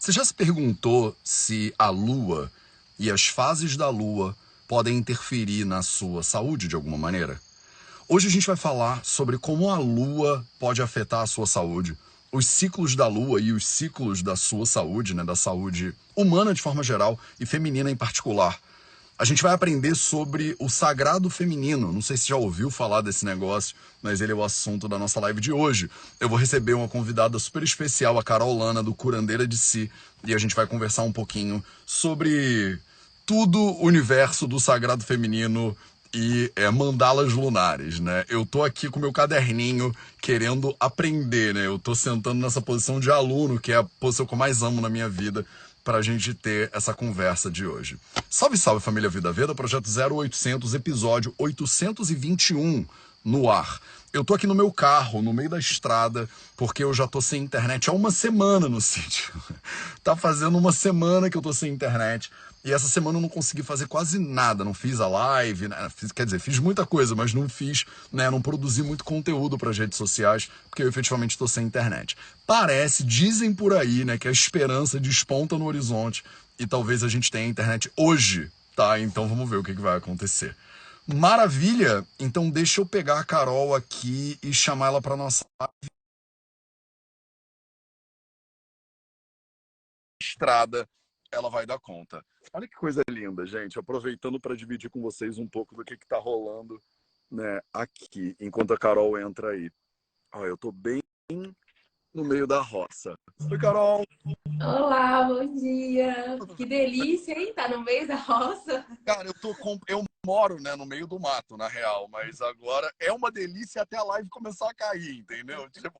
Você já se perguntou se a lua e as fases da lua podem interferir na sua saúde de alguma maneira? Hoje a gente vai falar sobre como a lua pode afetar a sua saúde, os ciclos da lua e os ciclos da sua saúde, né, da saúde humana de forma geral e feminina em particular. A gente vai aprender sobre o sagrado feminino. Não sei se já ouviu falar desse negócio, mas ele é o assunto da nossa live de hoje. Eu vou receber uma convidada super especial, a Carol Lana, do Curandeira de Si, e a gente vai conversar um pouquinho sobre tudo o universo do sagrado feminino e é, mandalas lunares, né? Eu tô aqui com meu caderninho querendo aprender, né? Eu tô sentando nessa posição de aluno, que é a posição que eu mais amo na minha vida, para a gente ter essa conversa de hoje. Salve, salve família Vida Veda, projeto 0800, episódio 821 no ar. Eu tô aqui no meu carro, no meio da estrada, porque eu já tô sem internet há uma semana no sítio. tá fazendo uma semana que eu tô sem internet. E essa semana eu não consegui fazer quase nada, não fiz a live, né? fiz, quer dizer, fiz muita coisa, mas não fiz, né? Não produzi muito conteúdo para as redes sociais, porque eu efetivamente estou sem internet. Parece, dizem por aí, né, que a esperança desponta no horizonte e talvez a gente tenha internet hoje, tá? Então vamos ver o que, que vai acontecer. Maravilha! Então deixa eu pegar a Carol aqui e chamar ela para nossa live. Estrada ela vai dar conta. Olha que coisa linda, gente. Aproveitando para dividir com vocês um pouco do que está rolando né, aqui, enquanto a Carol entra aí. Ó, eu estou bem no meio da roça. Oi, Carol! Olá, bom dia! Que delícia, hein? Tá no meio da roça? Cara, eu tô com... eu moro, né, no meio do mato, na real, mas agora é uma delícia até a live começar a cair, entendeu? Tipo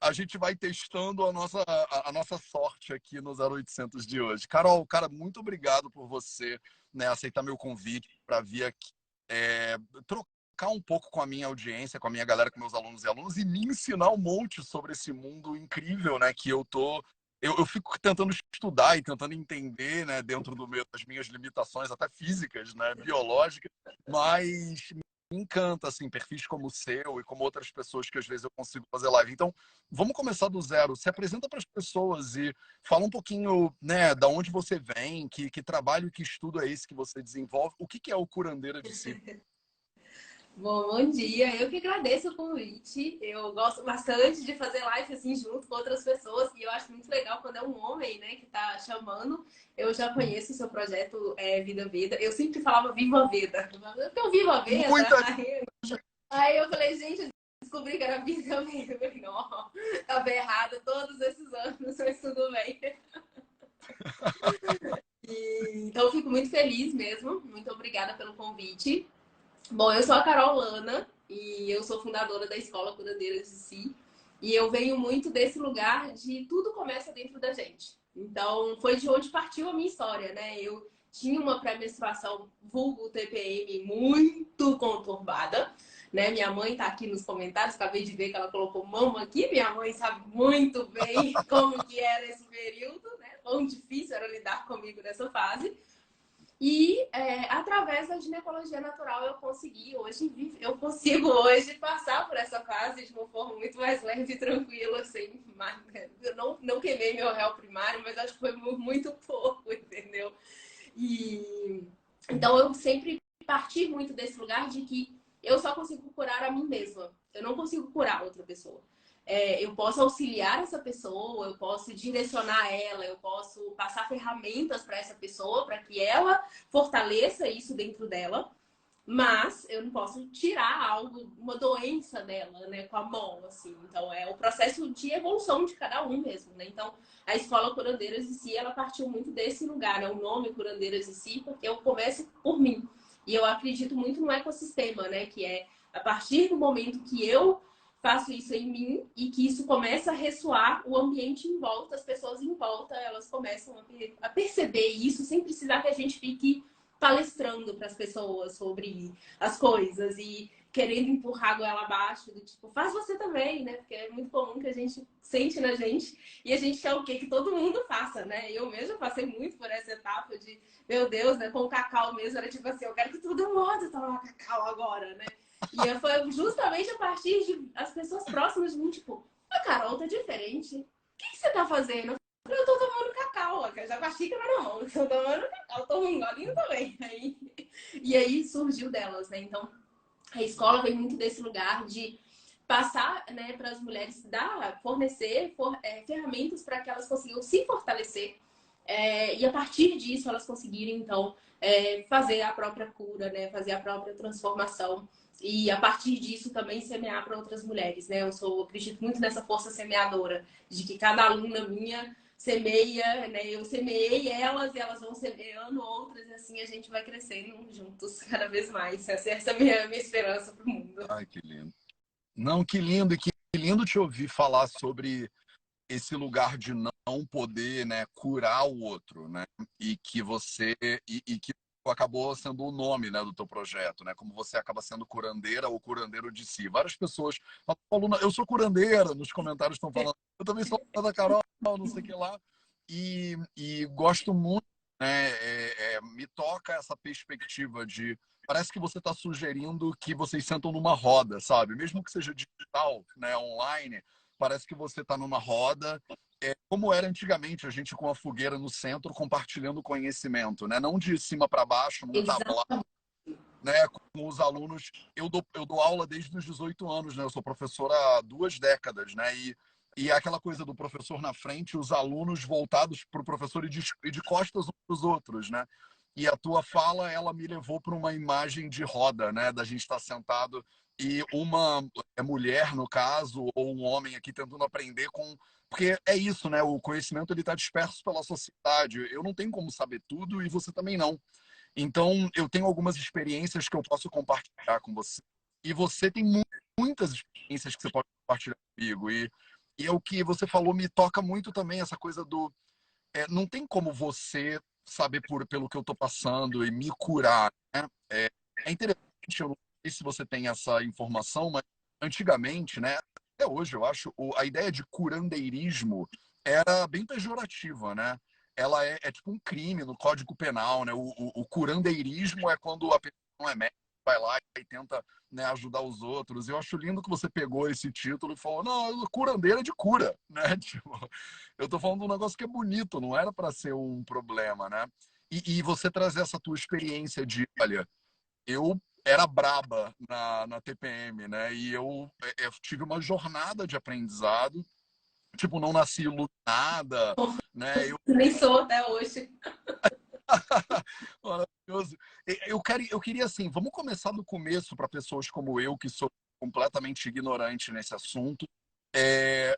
a gente vai testando a nossa, a, a, nossa sorte aqui no 0800 de hoje. Carol, cara, muito obrigado por você né, aceitar meu convite para vir aqui é, trocar um pouco com a minha audiência, com a minha galera, com meus alunos e alunos e me ensinar um monte sobre esse mundo incrível, né, que eu tô eu, eu, fico tentando estudar e tentando entender, né, dentro do meu, das minhas limitações, até físicas, né, biológicas, mas me encanta, assim, perfis como o seu e como outras pessoas que às vezes eu consigo fazer live. Então, vamos começar do zero. Se apresenta para as pessoas e fala um pouquinho, né, da onde você vem, que, que trabalho, que estudo é esse que você desenvolve, o que, que é o Curandeira de Si? Bom, bom dia. Eu que agradeço o convite. Eu gosto bastante de fazer live assim junto com outras pessoas e eu acho muito legal quando é um homem, né, que tá chamando. Eu já conheço o seu projeto é, Vida Vida. Eu sempre falava Viva Vida. Eu Viva Vida. Muita... Aí, aí eu falei, gente, descobri que era Vida Vida. Eu falei, não, tava errado todos esses anos, mas tudo bem. E, então eu fico muito feliz mesmo. Muito obrigada pelo convite. Bom, eu sou a Carol Lana e eu sou fundadora da Escola Curandeiras de Si. E eu venho muito desse lugar de tudo começa dentro da gente. Então, foi de onde partiu a minha história, né? Eu tinha uma pré-menstruação vulgo TPM muito conturbada, né? Minha mãe tá aqui nos comentários, acabei de ver que ela colocou mama aqui. Minha mãe sabe muito bem como que era esse período, né? Quão difícil era lidar comigo nessa fase. E é, através da ginecologia natural eu consegui hoje, eu consigo hoje passar por essa fase de uma forma muito mais leve e tranquila, assim. Eu não, não queimei meu réu primário, mas acho que foi muito pouco, entendeu? E então eu sempre parti muito desse lugar de que eu só consigo curar a mim mesma. Eu não consigo curar outra pessoa é, eu posso auxiliar essa pessoa, eu posso direcionar ela, eu posso passar ferramentas para essa pessoa para que ela fortaleça isso dentro dela, mas eu não posso tirar algo, uma doença dela, né, com a mão, assim. Então é o processo de evolução de cada um mesmo, né? Então a escola Curandeiras de Si, ela partiu muito desse lugar, né? O nome Curandeiras de Si, porque eu começo por mim. E eu acredito muito no ecossistema, né, que é a partir do momento que eu faço isso em mim e que isso começa a ressoar o ambiente em volta, as pessoas em volta, elas começam a, perceber isso sem precisar que a gente fique palestrando para as pessoas sobre as coisas e querendo empurrar a goela abaixo, do tipo, faz você também, né? Porque é muito comum que a gente sente na gente e a gente quer o quê? Que todo mundo faça, né? Eu mesma passei muito por essa etapa de, meu Deus, né? Com o cacau mesmo, era tipo assim, eu quero que todo mundo tome cacau agora, né? E foi justamente a partir de as pessoas próximas de mim, tipo, a Carol tá diferente. O que, você tá fazendo? Eu tô faca, já com a xícara na mão. Estou tomando cacau, tô um golinho também. Aí, e aí surgiu delas, né? Então, a escola vem muito desse lugar de passar né, para as mulheres dar, fornecer for, é, ferramentas para que elas consigam se fortalecer é, e a partir disso elas conseguirem então é, fazer a própria cura, né, fazer a própria transformação e a partir disso também semear para outras mulheres, né? Eu sou acredito muito nessa força semeadora de que cada aluna minha semeia, né? Eu semeei elas e elas vão semeando outras e assim a gente vai crescendo juntos cada vez mais. Essa, essa é a minha, minha esperança para o mundo. Ai, que lindo. Não, que lindo e que lindo te ouvir falar sobre esse lugar de não poder, né, curar o outro, né? E que você e, e que acabou sendo o nome né, do teu projeto, né? Como você acaba sendo curandeira ou curandeiro de si. Várias pessoas falam, eu sou curandeira, nos comentários estão falando, eu também sou da Carol, não sei o que lá. E, e gosto muito, né? É, é, me toca essa perspectiva de. Parece que você está sugerindo que vocês sentam numa roda, sabe? Mesmo que seja digital, né, online, parece que você está numa roda como era antigamente, a gente com a fogueira no centro compartilhando conhecimento, né? Não de cima para baixo, num tablado, né? Com os alunos. Eu dou, eu dou aula desde os 18 anos, né? Eu sou professora há duas décadas, né? E, e é aquela coisa do professor na frente, os alunos voltados para o professor e de, e de costas uns para os outros, né? E a tua fala, ela me levou para uma imagem de roda, né? Da gente estar tá sentado e uma é mulher, no caso, ou um homem aqui tentando aprender com porque é isso, né? O conhecimento ele está disperso pela sociedade. Eu não tenho como saber tudo e você também não. Então, eu tenho algumas experiências que eu posso compartilhar com você. E você tem muitas experiências que você pode compartilhar comigo. E, e é o que você falou me toca muito também, essa coisa do. É, não tem como você saber por, pelo que eu estou passando e me curar. Né? É, é interessante, eu não sei se você tem essa informação, mas antigamente, né, até hoje, eu acho, a ideia de curandeirismo era bem pejorativa, né? Ela é, é tipo um crime no Código Penal, né? O, o, o, curandeirismo é quando a pessoa não é médica, vai lá e tenta né, ajudar os outros. Eu acho lindo que você pegou esse título e falou, não, curandeira de cura, né? Tipo, eu tô falando de um negócio que é bonito, não era para ser um problema, né? E, e você trazer essa tua experiência de, olha, eu era braba na, na TPM, né? E eu, é, eu tive uma jornada de aprendizado. Tipo, não nasci iluminada, né? Eu... Nem sou até hoje. Maravilhoso. Eu, quero, eu queria, assim, vamos começar do começo para pessoas como eu, que sou completamente ignorante nesse assunto. É,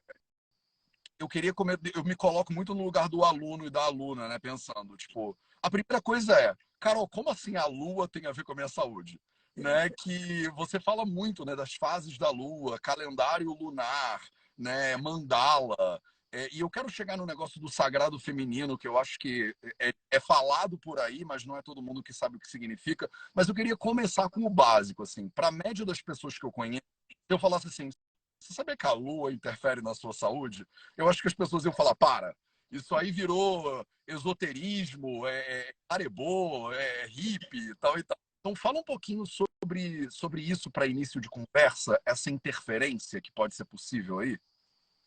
eu queria comer, eu me coloco muito no lugar do aluno e da aluna, né? Pensando, tipo, a primeira coisa é, Carol, como assim a lua tem a ver com a minha saúde? Né, que você fala muito né, das fases da Lua, calendário lunar, né, mandala. É, e eu quero chegar no negócio do sagrado feminino, que eu acho que é, é, falado por aí, mas não é todo mundo que sabe o que significa. Mas eu queria começar com o básico, assim, para a média das pessoas que eu conheço, se eu falasse assim, você sabia que a Lua interfere na sua saúde? Eu acho que as pessoas iam falar, para, isso aí virou esoterismo, é, é arebô, é hippie, tal e tal. Então, fala um pouquinho sobre, sobre isso para início de conversa, essa interferência que pode ser possível aí.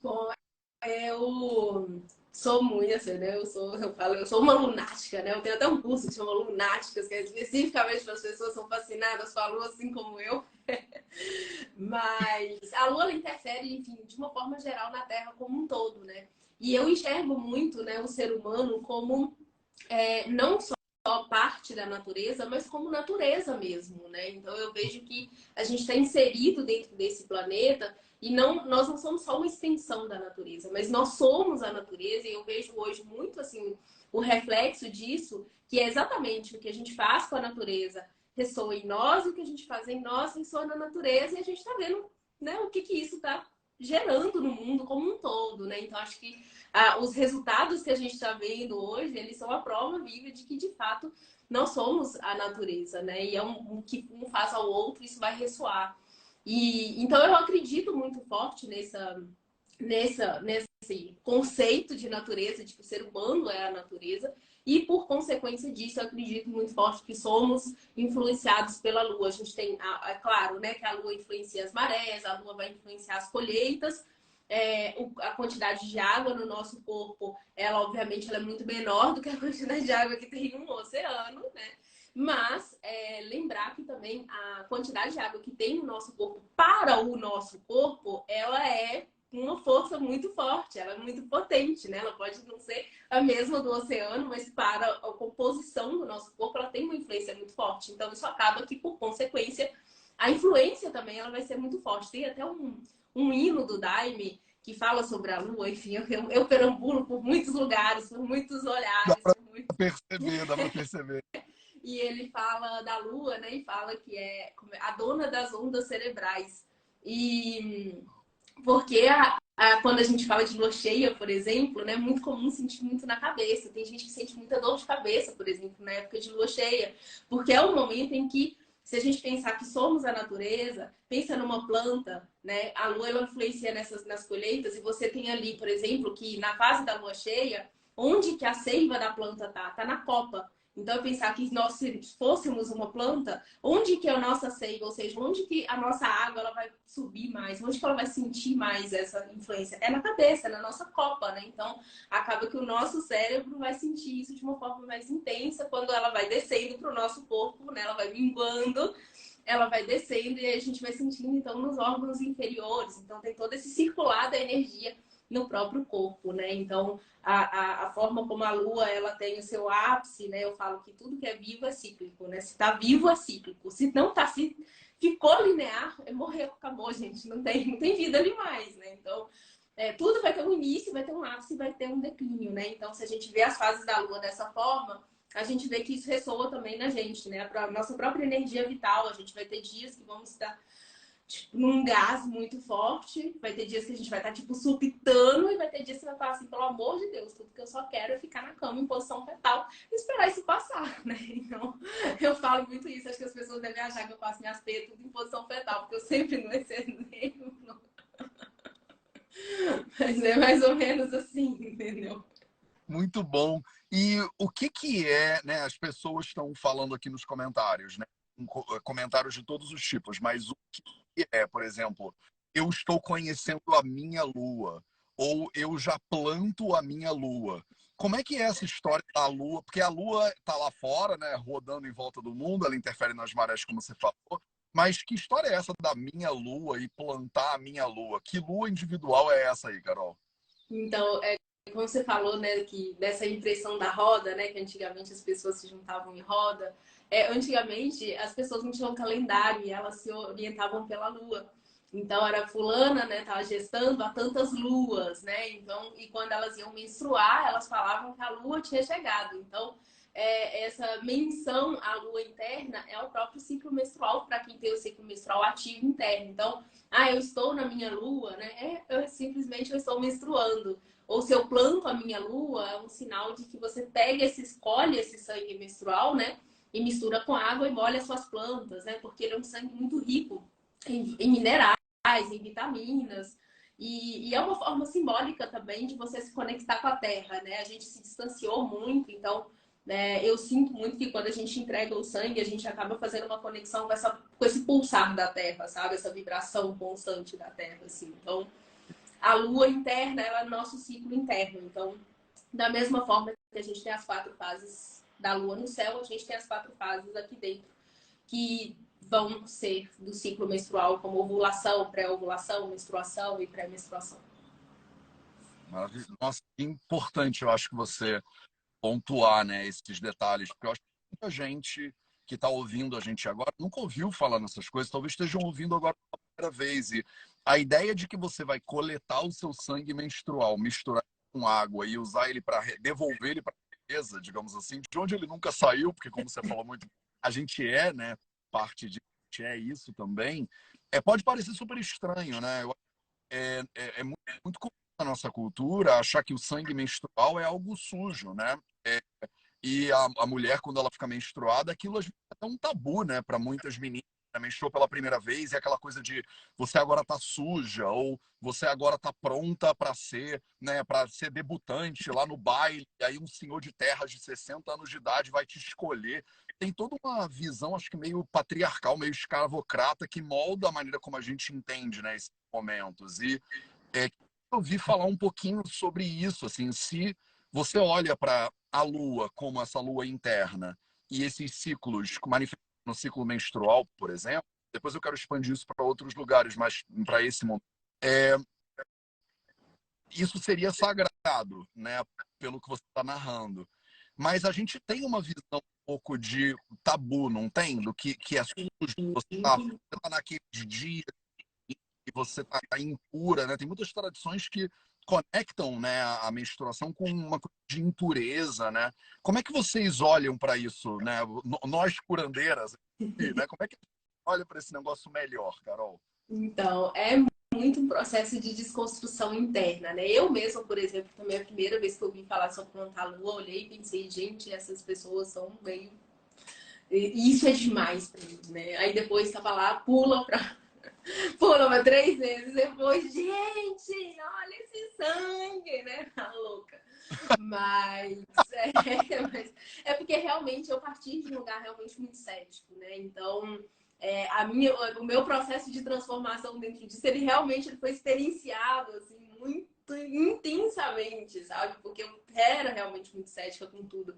Bom, eu sou muito assim, né? Eu sou, eu falo, eu sou uma lunática, né? Eu tenho até um curso que chama Lunáticas, que é especificamente para as pessoas que são fascinadas com a lua, assim como eu. Mas a lua interfere, enfim, de uma forma geral na Terra como um todo, né? E eu enxergo muito, né, o ser humano como é, não só só parte da natureza, mas como natureza mesmo, né? Então eu vejo que a gente está inserido dentro desse planeta e não, nós não somos só uma extensão da natureza, mas nós somos a natureza e eu vejo hoje muito assim o reflexo disso, que é exatamente o que a gente faz com a natureza ressoa em nós, o que a gente faz em nós ressoa na natureza e a gente está vendo, né, o que que isso está gerando no mundo como um todo, né? Então acho que ah, os resultados que a gente está vendo hoje, eles são a prova viva de que, de fato, nós somos a natureza, né? E é um, um que um faz ao outro, isso vai ressoar. E, então, eu acredito muito forte nessa, nessa, nesse conceito de natureza, de que o ser humano é a natureza. E, por consequência disso, eu acredito muito forte que somos influenciados pela Lua. A gente tem, é claro, né, que a Lua influencia as marés, a Lua vai influenciar as colheitas, é, a quantidade de água no nosso corpo, ela obviamente ela é muito menor do que a quantidade de água que tem no oceano, né? Mas é, lembrar que também a quantidade de água que tem no nosso corpo para o nosso corpo, ela é uma força muito forte, ela é muito potente, né? Ela pode não ser a mesma do oceano, mas para a composição do nosso corpo, ela tem uma influência muito forte. Então, isso acaba que, por consequência, a influência também ela vai ser muito forte. Tem até um, um hino do Daime que fala sobre a Lua, enfim, eu, eu perambulo por muitos lugares, por muitos olhares. Dá muito... perceber, dá pra perceber. e ele fala da Lua, né? E fala que é a dona das ondas cerebrais. E porque a, a, quando a gente fala de lua cheia, por exemplo, né, é muito comum sentir muito na cabeça. Tem gente que sente muita dor de cabeça, por exemplo, na época de lua cheia. Porque é o momento em que, se a gente pensar que somos a natureza, pensa numa planta, né? A lua ela influencia nessas, nas colheitas, e você tem ali, por exemplo, que na fase da lua cheia, onde que a seiva da planta tá? Tá na copa. Então, pensar que nós fôssemos uma planta, onde que é a nossa seiva, ou seja, onde que a nossa água ela vai subir mais, onde que ela vai sentir mais essa influência? É na cabeça, na nossa copa, né? Então, acaba que o nosso cérebro vai sentir isso de uma forma mais intensa quando ela vai descendo para o nosso corpo, né? Ela vai minguando, ela vai descendo e a gente vai sentindo, então, nos órgãos inferiores. Então, tem todo esse circular da energia no próprio corpo, né? Então, a, a, a, forma como a lua ela tem o seu ápice, né? Eu falo que tudo que é vivo é cíclico, né? Se está vivo é cíclico. Se não está se ficou linear, é morreu, acabou, gente. Não tem, não tem vida ali mais, né? Então, é, tudo vai ter um início, vai ter um ápice, vai ter um declínio, né? Então, se a gente vê as fases da lua dessa forma, a gente vê que isso ressoa também na gente, né? A nossa própria energia vital, a gente vai ter dias que vamos estar num gás muito forte. Vai ter dias que a gente vai estar, tipo, supitando e vai ter dias que você vai falar assim, pelo amor de Deus, tudo que eu só quero é ficar na cama em posição fetal e esperar isso passar, né? Então, eu falo muito isso. Acho que as pessoas devem achar que eu faço minhas peitas tudo em posição fetal, porque eu sempre não excedei. Mas é mais ou menos assim, entendeu? Muito bom. E o que que é, né? As pessoas estão falando aqui nos comentários, né? Comentários de todos os tipos, mas o que é, por exemplo, eu estou conhecendo a minha lua, ou eu já planto a minha lua. Como é que é essa história da lua? Porque a lua está lá fora, né, rodando em volta do mundo, ela interfere nas marés, como você falou. Mas que história é essa da minha lua e plantar a minha lua? Que lua individual é essa aí, Carol? Então, é, como você falou, né, que dessa impressão da roda, né, que antigamente as pessoas se juntavam em roda, é, antigamente as pessoas não tinham calendário e elas se orientavam pela lua. Então era fulana, né, tava gestando há tantas luas, né? Então, e quando elas iam menstruar, elas falavam que a lua tinha chegado. Então, é, essa menção à lua interna é o próprio ciclo menstrual para quem tem o ciclo menstrual ativo interno. Então, ah, eu estou na minha lua, né? É, eu simplesmente eu estou menstruando. Ou se eu planto a minha lua, é um sinal de que você pega esse, escolhe esse sangue menstrual, né? E mistura com água e molha as suas plantas, né? Porque ele é um sangue muito rico em, em minerais, em vitaminas. E, e, é uma forma simbólica também de você se conectar com a terra, né? A gente se distanciou muito, então né, eu sinto muito que quando a gente entrega o sangue, a gente acaba fazendo uma conexão com, essa, com esse pulsar da terra, sabe? Essa vibração constante da terra, assim. Então, a lua interna, ela é nosso ciclo interno. Então, da mesma forma que a gente tem as quatro fases da lua no céu, a gente tem as quatro fases aqui dentro que vão ser do ciclo menstrual, como ovulação, pré-ovulação, menstruação e pré-menstruação. Maravilha. Nossa, que importante, eu acho que você pontuar né, esses detalhes, porque eu acho que muita gente que está ouvindo a gente agora nunca ouviu falar nessas coisas, talvez estejam ouvindo agora pela primeira vez. E a ideia de que você vai coletar o seu sangue menstrual, misturar com água e usar ele para devolver ele para natureza, digamos assim, de onde ele nunca saiu, porque como você falou muito, a gente é, né, parte de é isso também, é, pode parecer super estranho, né? É, é, é muito, muito comum na nossa cultura achar que o sangue menstrual é algo sujo, né? É, e a, a, mulher, quando ela fica menstruada, aquilo é um tabu, né, para muitas meninas menstruou pela primeira vez e aquela coisa de você agora tá suja ou você agora tá pronta para ser, né, para ser debutante lá no baile, aí um senhor de terras de 60 anos de idade vai te escolher. Tem toda uma visão, acho que meio patriarcal, meio escravocrata que molda a maneira como a gente entende, né, esses momentos. E é, ouvir falar um pouquinho sobre isso, assim, se você olha para a lua como essa lua interna e esses ciclos manifestam no ciclo menstrual, por exemplo, depois eu quero expandir isso para outros lugares, mas para esse momento. É, isso seria sagrado, né? Pelo que você está narrando. Mas a gente tem uma visão um pouco de tabu, não tem? Do que, que é sujo, você está tá naquele dia e você está impura, né? Tem muitas tradições que conectam né, a menstruação com uma coisa de impureza, né? Como é que vocês olham para isso, né? Nós curandeiras, né? Como é que olha para esse negócio melhor, Carol? Então, é muito um processo de desconstrução interna, né? Eu mesma, por exemplo, também a primeira vez que eu ouvi falar sobre plantar lua, olhei e pensei, gente, essas pessoas são meio... Isso é demais para mim, né? Aí depois tava lá, pula para pula uma três vezes depois, gente, olha esse sangue, né? Tá louca. Mas é, mas é porque realmente eu parti de um lugar realmente muito cético, né? Então é, a minha, o meu processo de transformação dentro disso, ele realmente foi experienciado, assim, muito intensamente, sabe? Porque eu era realmente muito cética com tudo.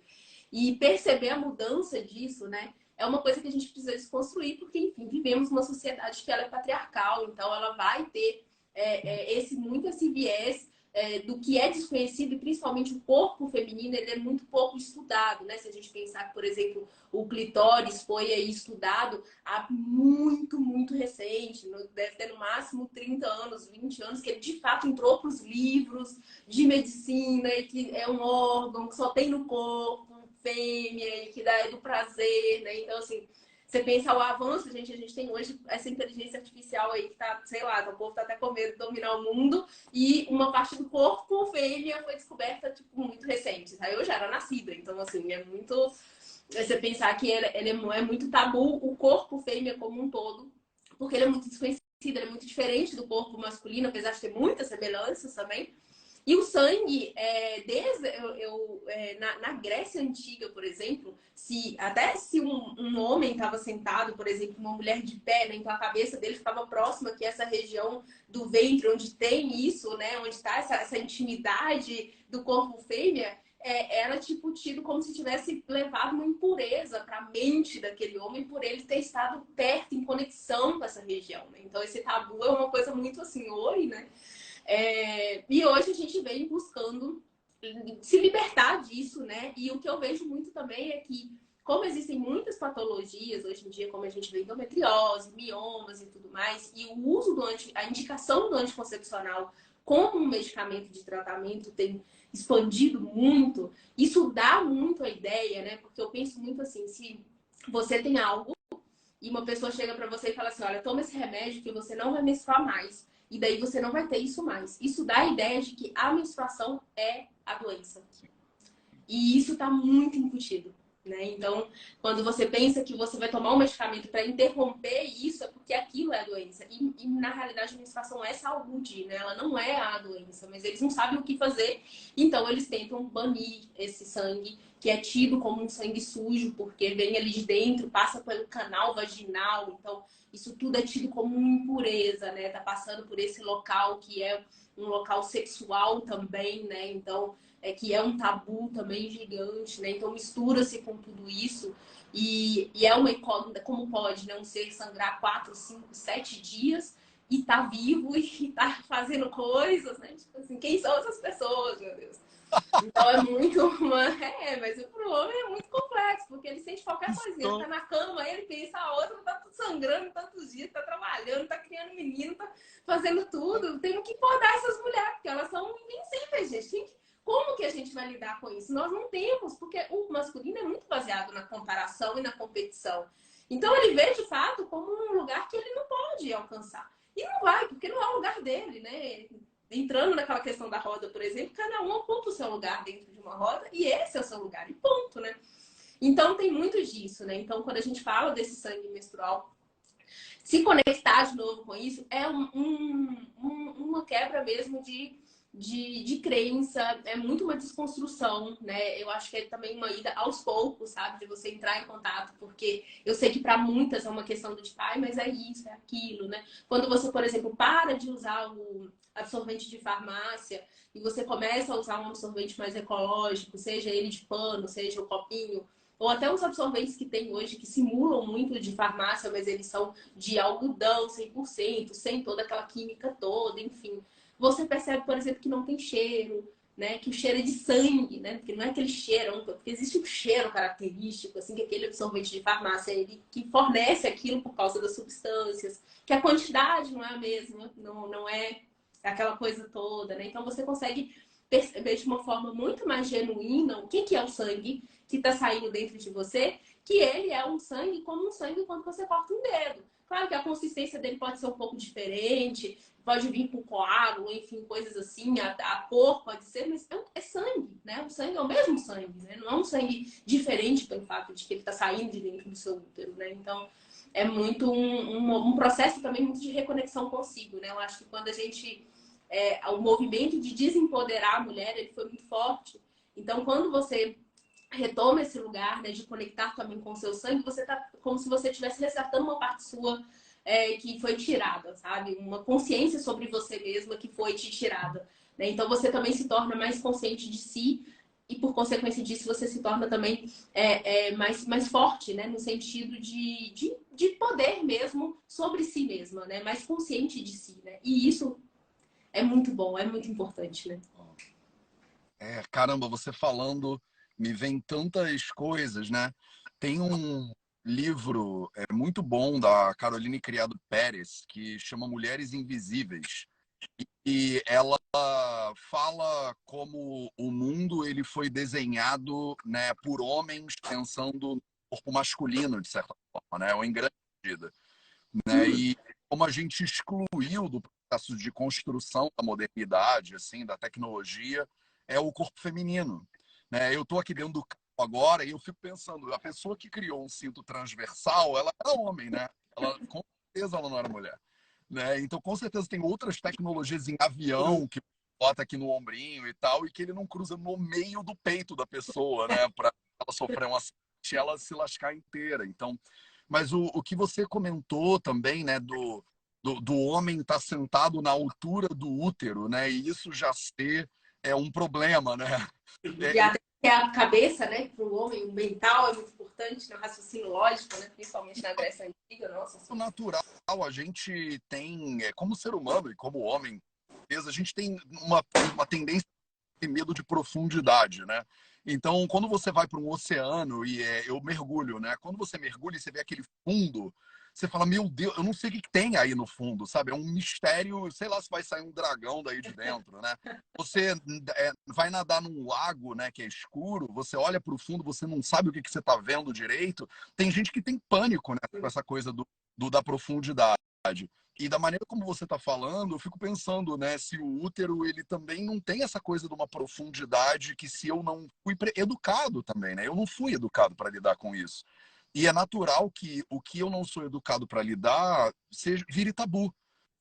E perceber a mudança disso, né? É uma coisa que a gente precisa desconstruir, porque, enfim, vivemos uma sociedade que ela é patriarcal, então ela vai ter é, é, esse muito esse viés é, do que é desconhecido e principalmente o corpo feminino ele é muito pouco estudado, né? Se a gente pensar que, por exemplo, o clitóris foi estudado há muito, muito recente, deve ter no máximo 30 anos, 20 anos, que ele de fato entrou para os livros de medicina e que é um órgão que só tem no corpo, fêmea, e que dá do prazer, né? Então, assim, você pensa o avanço, gente, a gente tem hoje essa inteligência artificial aí que tá, sei lá, o povo tá até com medo de dominar o mundo e uma parte do corpo fêmea foi descoberta, tipo, muito recente. Aí eu já era nascida, então, assim, é muito... Você pensar que ele, ele é, é muito tabu o corpo fêmea como um todo, porque ele é muito desconhecido, ele é muito diferente do corpo masculino, apesar de ter muitas semelhanças também. E o sangue, é, desde eu, eu é, na, na, Grécia antiga, por exemplo, se até se um, um homem estava sentado, por exemplo, uma mulher de pé, né, então a cabeça dele ficava próxima que essa região do ventre, onde tem isso, né, onde está essa, essa intimidade do corpo fêmea, é, era tipo tido como se tivesse levado uma impureza para a mente daquele homem por ele ter estado perto, em conexão com essa região. Né? Então esse tabu é uma coisa muito assim, oi, né? É, e hoje a gente vem buscando se libertar disso, né? E o que eu vejo muito também é que, como existem muitas patologias hoje em dia, como a gente vê endometriose, miomas e tudo mais, e o uso do anti, a indicação do anticoncepcional como um medicamento de tratamento tem expandido muito, isso dá muito a ideia, né? Porque eu penso muito assim, se você tem algo e uma pessoa chega para você e fala assim, olha, toma esse remédio que você não vai menstruar mais. E daí você não vai ter isso mais. Isso dá a ideia de que a menstruação é a doença. E isso está muito incutido. Né? Então, quando você pensa que você vai tomar um medicamento para interromper isso, é porque aquilo é a doença. E, e, na realidade, a menstruação é saúde, né? ela não é a doença, mas eles não sabem o que fazer. Então, eles tentam banir esse sangue, que é tido como um sangue sujo, porque vem ali de dentro, passa pelo canal vaginal. Então, isso tudo é tido como uma impureza, né? Tá passando por esse local que é um local sexual também, né? Então, é que é um tabu também gigante, né? Então mistura-se com tudo isso e, e, é uma incógnita, como pode né? um ser sangrar quatro, cinco, sete dias e tá vivo e tá fazendo coisas, né? Tipo assim, quem são essas pessoas, meu Deus? Então é muito uma. É, mas pro homem é muito complexo, porque ele sente qualquer coisinha. Ele tá na cama, ele pensa, a outra tá sangrando tantos dias, tá trabalhando, tá criando menino, tá fazendo tudo. Temos que podar essas mulheres, porque elas são invencíveis, gente. Tem que como que a gente vai lidar com isso? Nós não temos, porque o masculino é muito baseado na comparação e na competição. Então ele vê de fato como um lugar que ele não pode alcançar. E não vai, porque não é o lugar dele, né? Entrando naquela questão da roda, por exemplo, cada um ocupa o seu lugar dentro de uma roda e esse é o seu lugar, e ponto, né? Então tem muito disso, né? Então quando a gente fala desse sangue menstrual, se conectar de novo com isso é um, um, uma quebra mesmo de de, de crença, é muito uma desconstrução, né? Eu acho que é também uma ida aos poucos, sabe? De você entrar em contato, porque eu sei que para muitas é uma questão do tipo, ai, mas é isso, é aquilo, né? Quando você, por exemplo, para de usar o absorvente de farmácia e você começa a usar um absorvente mais ecológico, seja ele de pano, seja o copinho, ou até os absorventes que tem hoje que simulam muito de farmácia, mas eles são de algodão 100%, sem toda aquela química toda, enfim você percebe, por exemplo, que não tem cheiro, né? Que o cheiro é de sangue, né? Porque não é aquele cheiro, porque existe um cheiro característico, assim, que aquele absorvente de farmácia ele que fornece aquilo por causa das substâncias, que a quantidade não é a mesma, não, não é aquela coisa toda, né? Então você consegue perceber de uma forma muito mais genuína o que, que é o sangue que está saindo dentro de você, que ele é um sangue como um sangue quando você corta um dedo. Claro que a consistência dele pode ser um pouco diferente, pode vir com coágulo, enfim, coisas assim, a, a cor pode ser, mas é, é, sangue, né? O sangue é o mesmo sangue, né? Não é um sangue diferente pelo fato de que ele está saindo de dentro do seu útero, né? Então, é muito um, um, um, processo também muito de reconexão consigo, né? Eu acho que quando a gente... É, o movimento de desempoderar a mulher, ele foi muito forte. Então, quando você retoma esse lugar, né, de conectar também com o seu sangue, você tá como se você estivesse resgatando uma parte sua é, que foi tirada, sabe? Uma consciência sobre você mesma que foi te tirada. Né? Então você também se torna mais consciente de si e por consequência disso você se torna também é, é, mais, mais forte, né? No sentido de, de, de, poder mesmo sobre si mesma, né? Mais consciente de si, né? E isso é muito bom, é muito importante, né? É, caramba, você falando me vem tantas coisas, né? Tem um livro é, muito bom da Caroline Criado Pérez que chama Mulheres Invisíveis e ela fala como o mundo ele foi desenhado né, por homens pensando no corpo masculino de certa forma, né, ou em grande medida, né, e como a gente excluiu do processo de construção da modernidade, assim, da tecnologia, é o corpo feminino. Né? Eu estou aqui dentro do carro agora e eu fico pensando, a pessoa que criou um cinto transversal, ela era homem, né? Ela, com certeza ela não era mulher. Né? Então, com certeza tem outras tecnologias em avião que bota aqui no ombrinho e tal, e que ele não cruza no meio do peito da pessoa, né? Para ela sofrer um acidente e ela se lascar inteira. Então, mas o, o que você comentou também, né, do, do, do homem estar tá sentado na altura do útero, né? E isso já ser é um problema, né? E até a cabeça, né, para o homem, o mental é muito importante, né? raciocínio lógico, né? principalmente na Grécia Antiga. Nossa. O natural, a gente tem, é, como ser humano e como homem, a gente tem uma, uma tendência ter medo de profundidade, né? Então, quando você vai para um oceano e é, eu mergulho, né? Quando você mergulha e você vê aquele fundo, você fala, meu Deus, eu não sei o que tem aí no fundo, sabe? É um mistério, sei lá se vai sair um dragão daí de dentro, né? Você é, vai nadar num lago, né, que é escuro, você olha para o fundo, você não sabe o que, que você está vendo direito. Tem gente que tem pânico, né, com essa coisa do, do da profundidade. E da maneira como você está falando, eu fico pensando, né, se o útero ele também não tem essa coisa de uma profundidade que se eu não fui educado também, né? Eu não fui educado para lidar com isso. E é natural que o que eu não sou educado para lidar seja, vire tabu.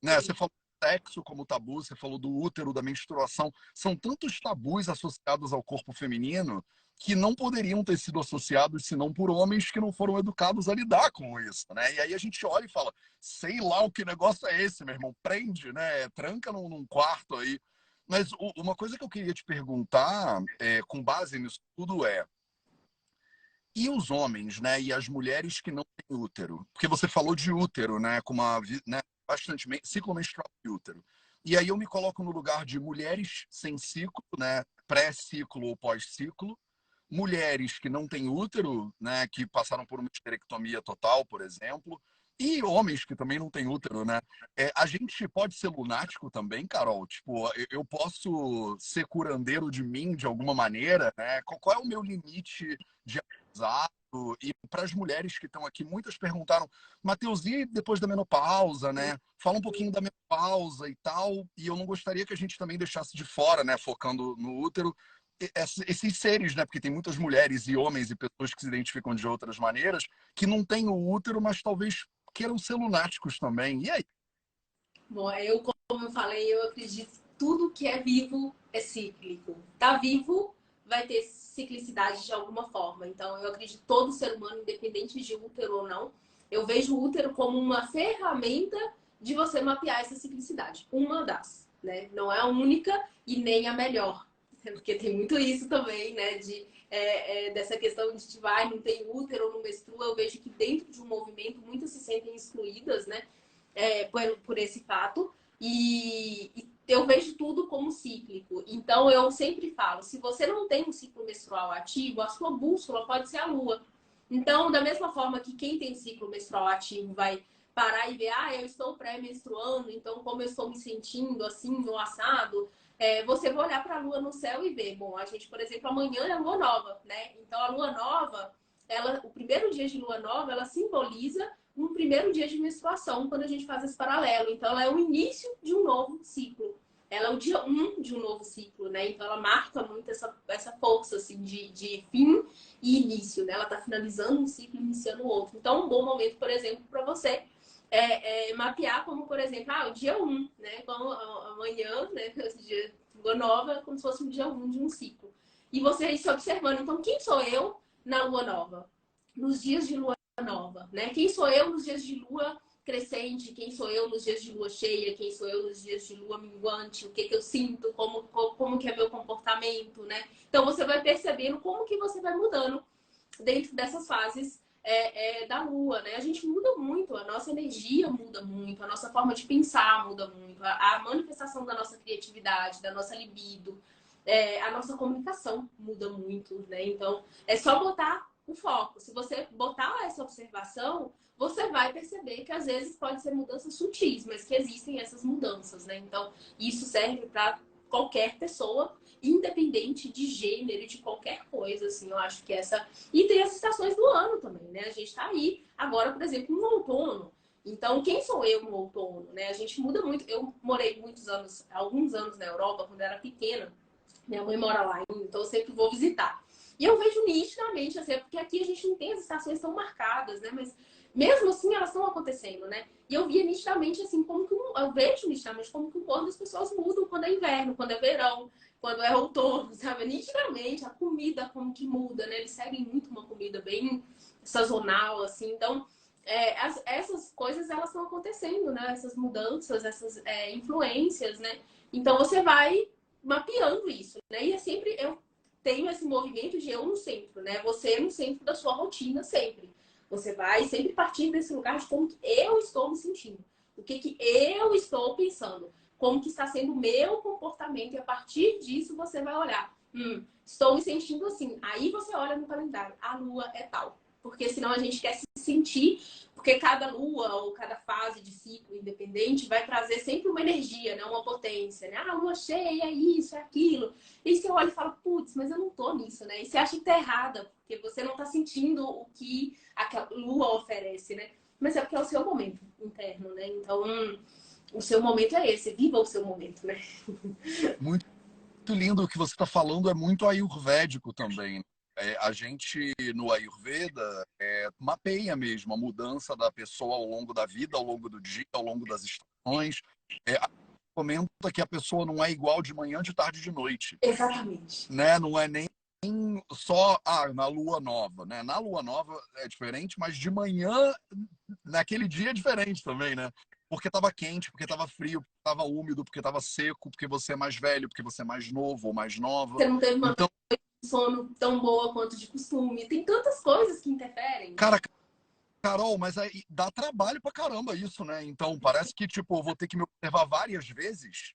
Né? Você falou do sexo como tabu, você falou do útero, da menstruação. São tantos tabus associados ao corpo feminino que não poderiam ter sido associados senão por homens que não foram educados a lidar com isso, né? E aí a gente olha e fala, sei lá o que negócio é esse, meu irmão, prende, né? Tranca num, num quarto aí. Mas o, uma coisa que eu queria te perguntar, é, com base nisso tudo, é e os homens, né? E as mulheres que não têm útero? Porque você falou de útero, né? Com uma, né? Bastante ciclo menstrual de útero. E aí eu me coloco no lugar de mulheres sem ciclo, né? Pré-ciclo ou pós-ciclo. Mulheres que não têm útero, né? Que passaram por uma esterectomia total, por exemplo. E homens que também não têm útero, né? É, a gente pode ser lunático também, Carol? Tipo, eu posso ser curandeiro de mim de alguma maneira, né? Qual é o meu limite de e para as mulheres que estão aqui, muitas perguntaram, Matheus, e depois da menopausa, né? Fala um pouquinho da menopausa e tal. E eu não gostaria que a gente também deixasse de fora, né? Focando no útero, esses seres, né? Porque tem muitas mulheres e homens e pessoas que se identificam de outras maneiras que não têm o útero, mas talvez queiram ser lunáticos também. E aí? Bom, eu, como eu falei, eu acredito tudo que é vivo é cíclico. Tá vivo, vai ter ciclicidade de alguma forma. Então, eu acredito que todo ser humano, independente de útero ou não, eu vejo o útero como uma ferramenta de você mapear essa ciclicidade. Uma das, né? Não é a única e nem a melhor. Porque tem muito isso também, né? De, é, é, dessa questão de vai, não tem útero, não menstrua. Eu vejo que dentro de um movimento muitas se sentem excluídas, né? É, por, por esse fato. E, e, eu vejo tudo como cíclico. Então eu sempre falo, se você não tem um ciclo menstrual ativo, a sua bússola pode ser a lua. Então, da mesma forma que quem tem ciclo menstrual ativo vai parar e ver, ah, eu estou pré-menstruando, então como eu estou me sentindo assim, no assado, é, você vai olhar para a lua no céu e ver, bom, a gente, por exemplo, amanhã é lua nova, né? Então a lua nova, ela, o primeiro dia de lua nova, ela simboliza um primeiro dia de menstruação, quando a gente faz esse paralelo. Então ela é o início de um novo ciclo. Ela é o dia um de um novo ciclo, né? Então ela marca muito essa, essa força assim, de, de fim e início, né? Ela está finalizando um ciclo e iniciando outro. Então, um bom momento, por exemplo, para você é, é, mapear como, por exemplo, ah, o dia 1, um, né? Como amanhã, né? Dia lua nova, como se fosse o dia 1 um de um ciclo. E você se observando, então, quem sou eu na lua nova? Nos dias de lua nova, né? Quem sou eu nos dias de lua crescente, quem sou eu nos dias de lua cheia, quem sou eu nos dias de lua minguante, o que, que eu sinto, como, como que é meu comportamento, né? Então você vai percebendo como que você vai mudando dentro dessas fases é, é, da lua, né? A gente muda muito, a nossa energia muda muito, a nossa forma de pensar muda muito, a, a manifestação da nossa criatividade, da nossa libido, é, a nossa comunicação muda muito, né? Então, é só botar o foco. Se você botar essa observação, você vai perceber que às vezes pode ser mudanças sutis, mas que existem essas mudanças, né? Então, isso serve para qualquer pessoa, independente de gênero e de qualquer coisa, assim, eu acho que essa... E tem as estações do ano também, né? A gente está aí, agora, por exemplo, no outono. Então, quem sou eu no outono, né? A gente muda muito. Eu morei muitos anos, alguns anos na Europa, quando eu era pequena. Minha mãe mora lá, então eu sempre vou visitar. E eu vejo nitidamente, assim, porque aqui a gente não tem as estações tão marcadas, né? Mas mesmo assim elas estão acontecendo, né? E eu via nitidamente, assim, como que eu vejo nitidamente como que o corpo das pessoas mudam quando é inverno, quando é verão, quando é outono, sabe? Nitidamente a comida como que muda, né? Eles seguem muito uma comida bem sazonal, assim. Então, é, as, essas coisas elas estão acontecendo, né? Essas mudanças, essas é, influências, né? Então você vai mapeando isso, né? E é sempre eu tenho esse movimento de eu no centro, né? Você no centro da sua rotina sempre. Você vai sempre partir desse lugar de como que eu estou me sentindo. O que, que eu estou pensando. Como que está sendo o meu comportamento. E a partir disso você vai olhar. Hum, estou me sentindo assim. Aí você olha no calendário. A lua é tal. Porque senão a gente quer se sentir porque cada lua ou cada fase de ciclo independente vai trazer sempre uma energia, né? uma potência. Né? Ah, lua cheia, é isso, é aquilo. E você olha e fala, putz, mas eu não tô nisso, né? E você acha que tá errada, porque você não tá sentindo o que a lua oferece, né? Mas é porque é o seu momento interno, né? Então, o seu momento é esse, viva o seu momento, né? Muito lindo o que você está falando, é muito ayurvédico também. É, a gente, no Ayurveda, é, mapeia mesmo a mudança da pessoa ao longo da vida, ao longo do dia, ao longo das estações. É, comenta que a pessoa não é igual de manhã, de tarde, de noite. Exatamente. Né? Não é nem só ah, na lua nova, né? Na lua nova é diferente, mas de manhã, naquele dia é diferente também, né? Porque estava quente, porque estava frio, porque estava úmido, porque estava seco, porque você é mais velho, porque você é mais novo ou mais nova. Você não teve uma então, sono tão boa quanto de costume. Tem tantas coisas que interferem. Cara, Carol, mas aí dá trabalho pra caramba isso, né? Então, parece que, tipo, eu vou ter que me observar várias vezes.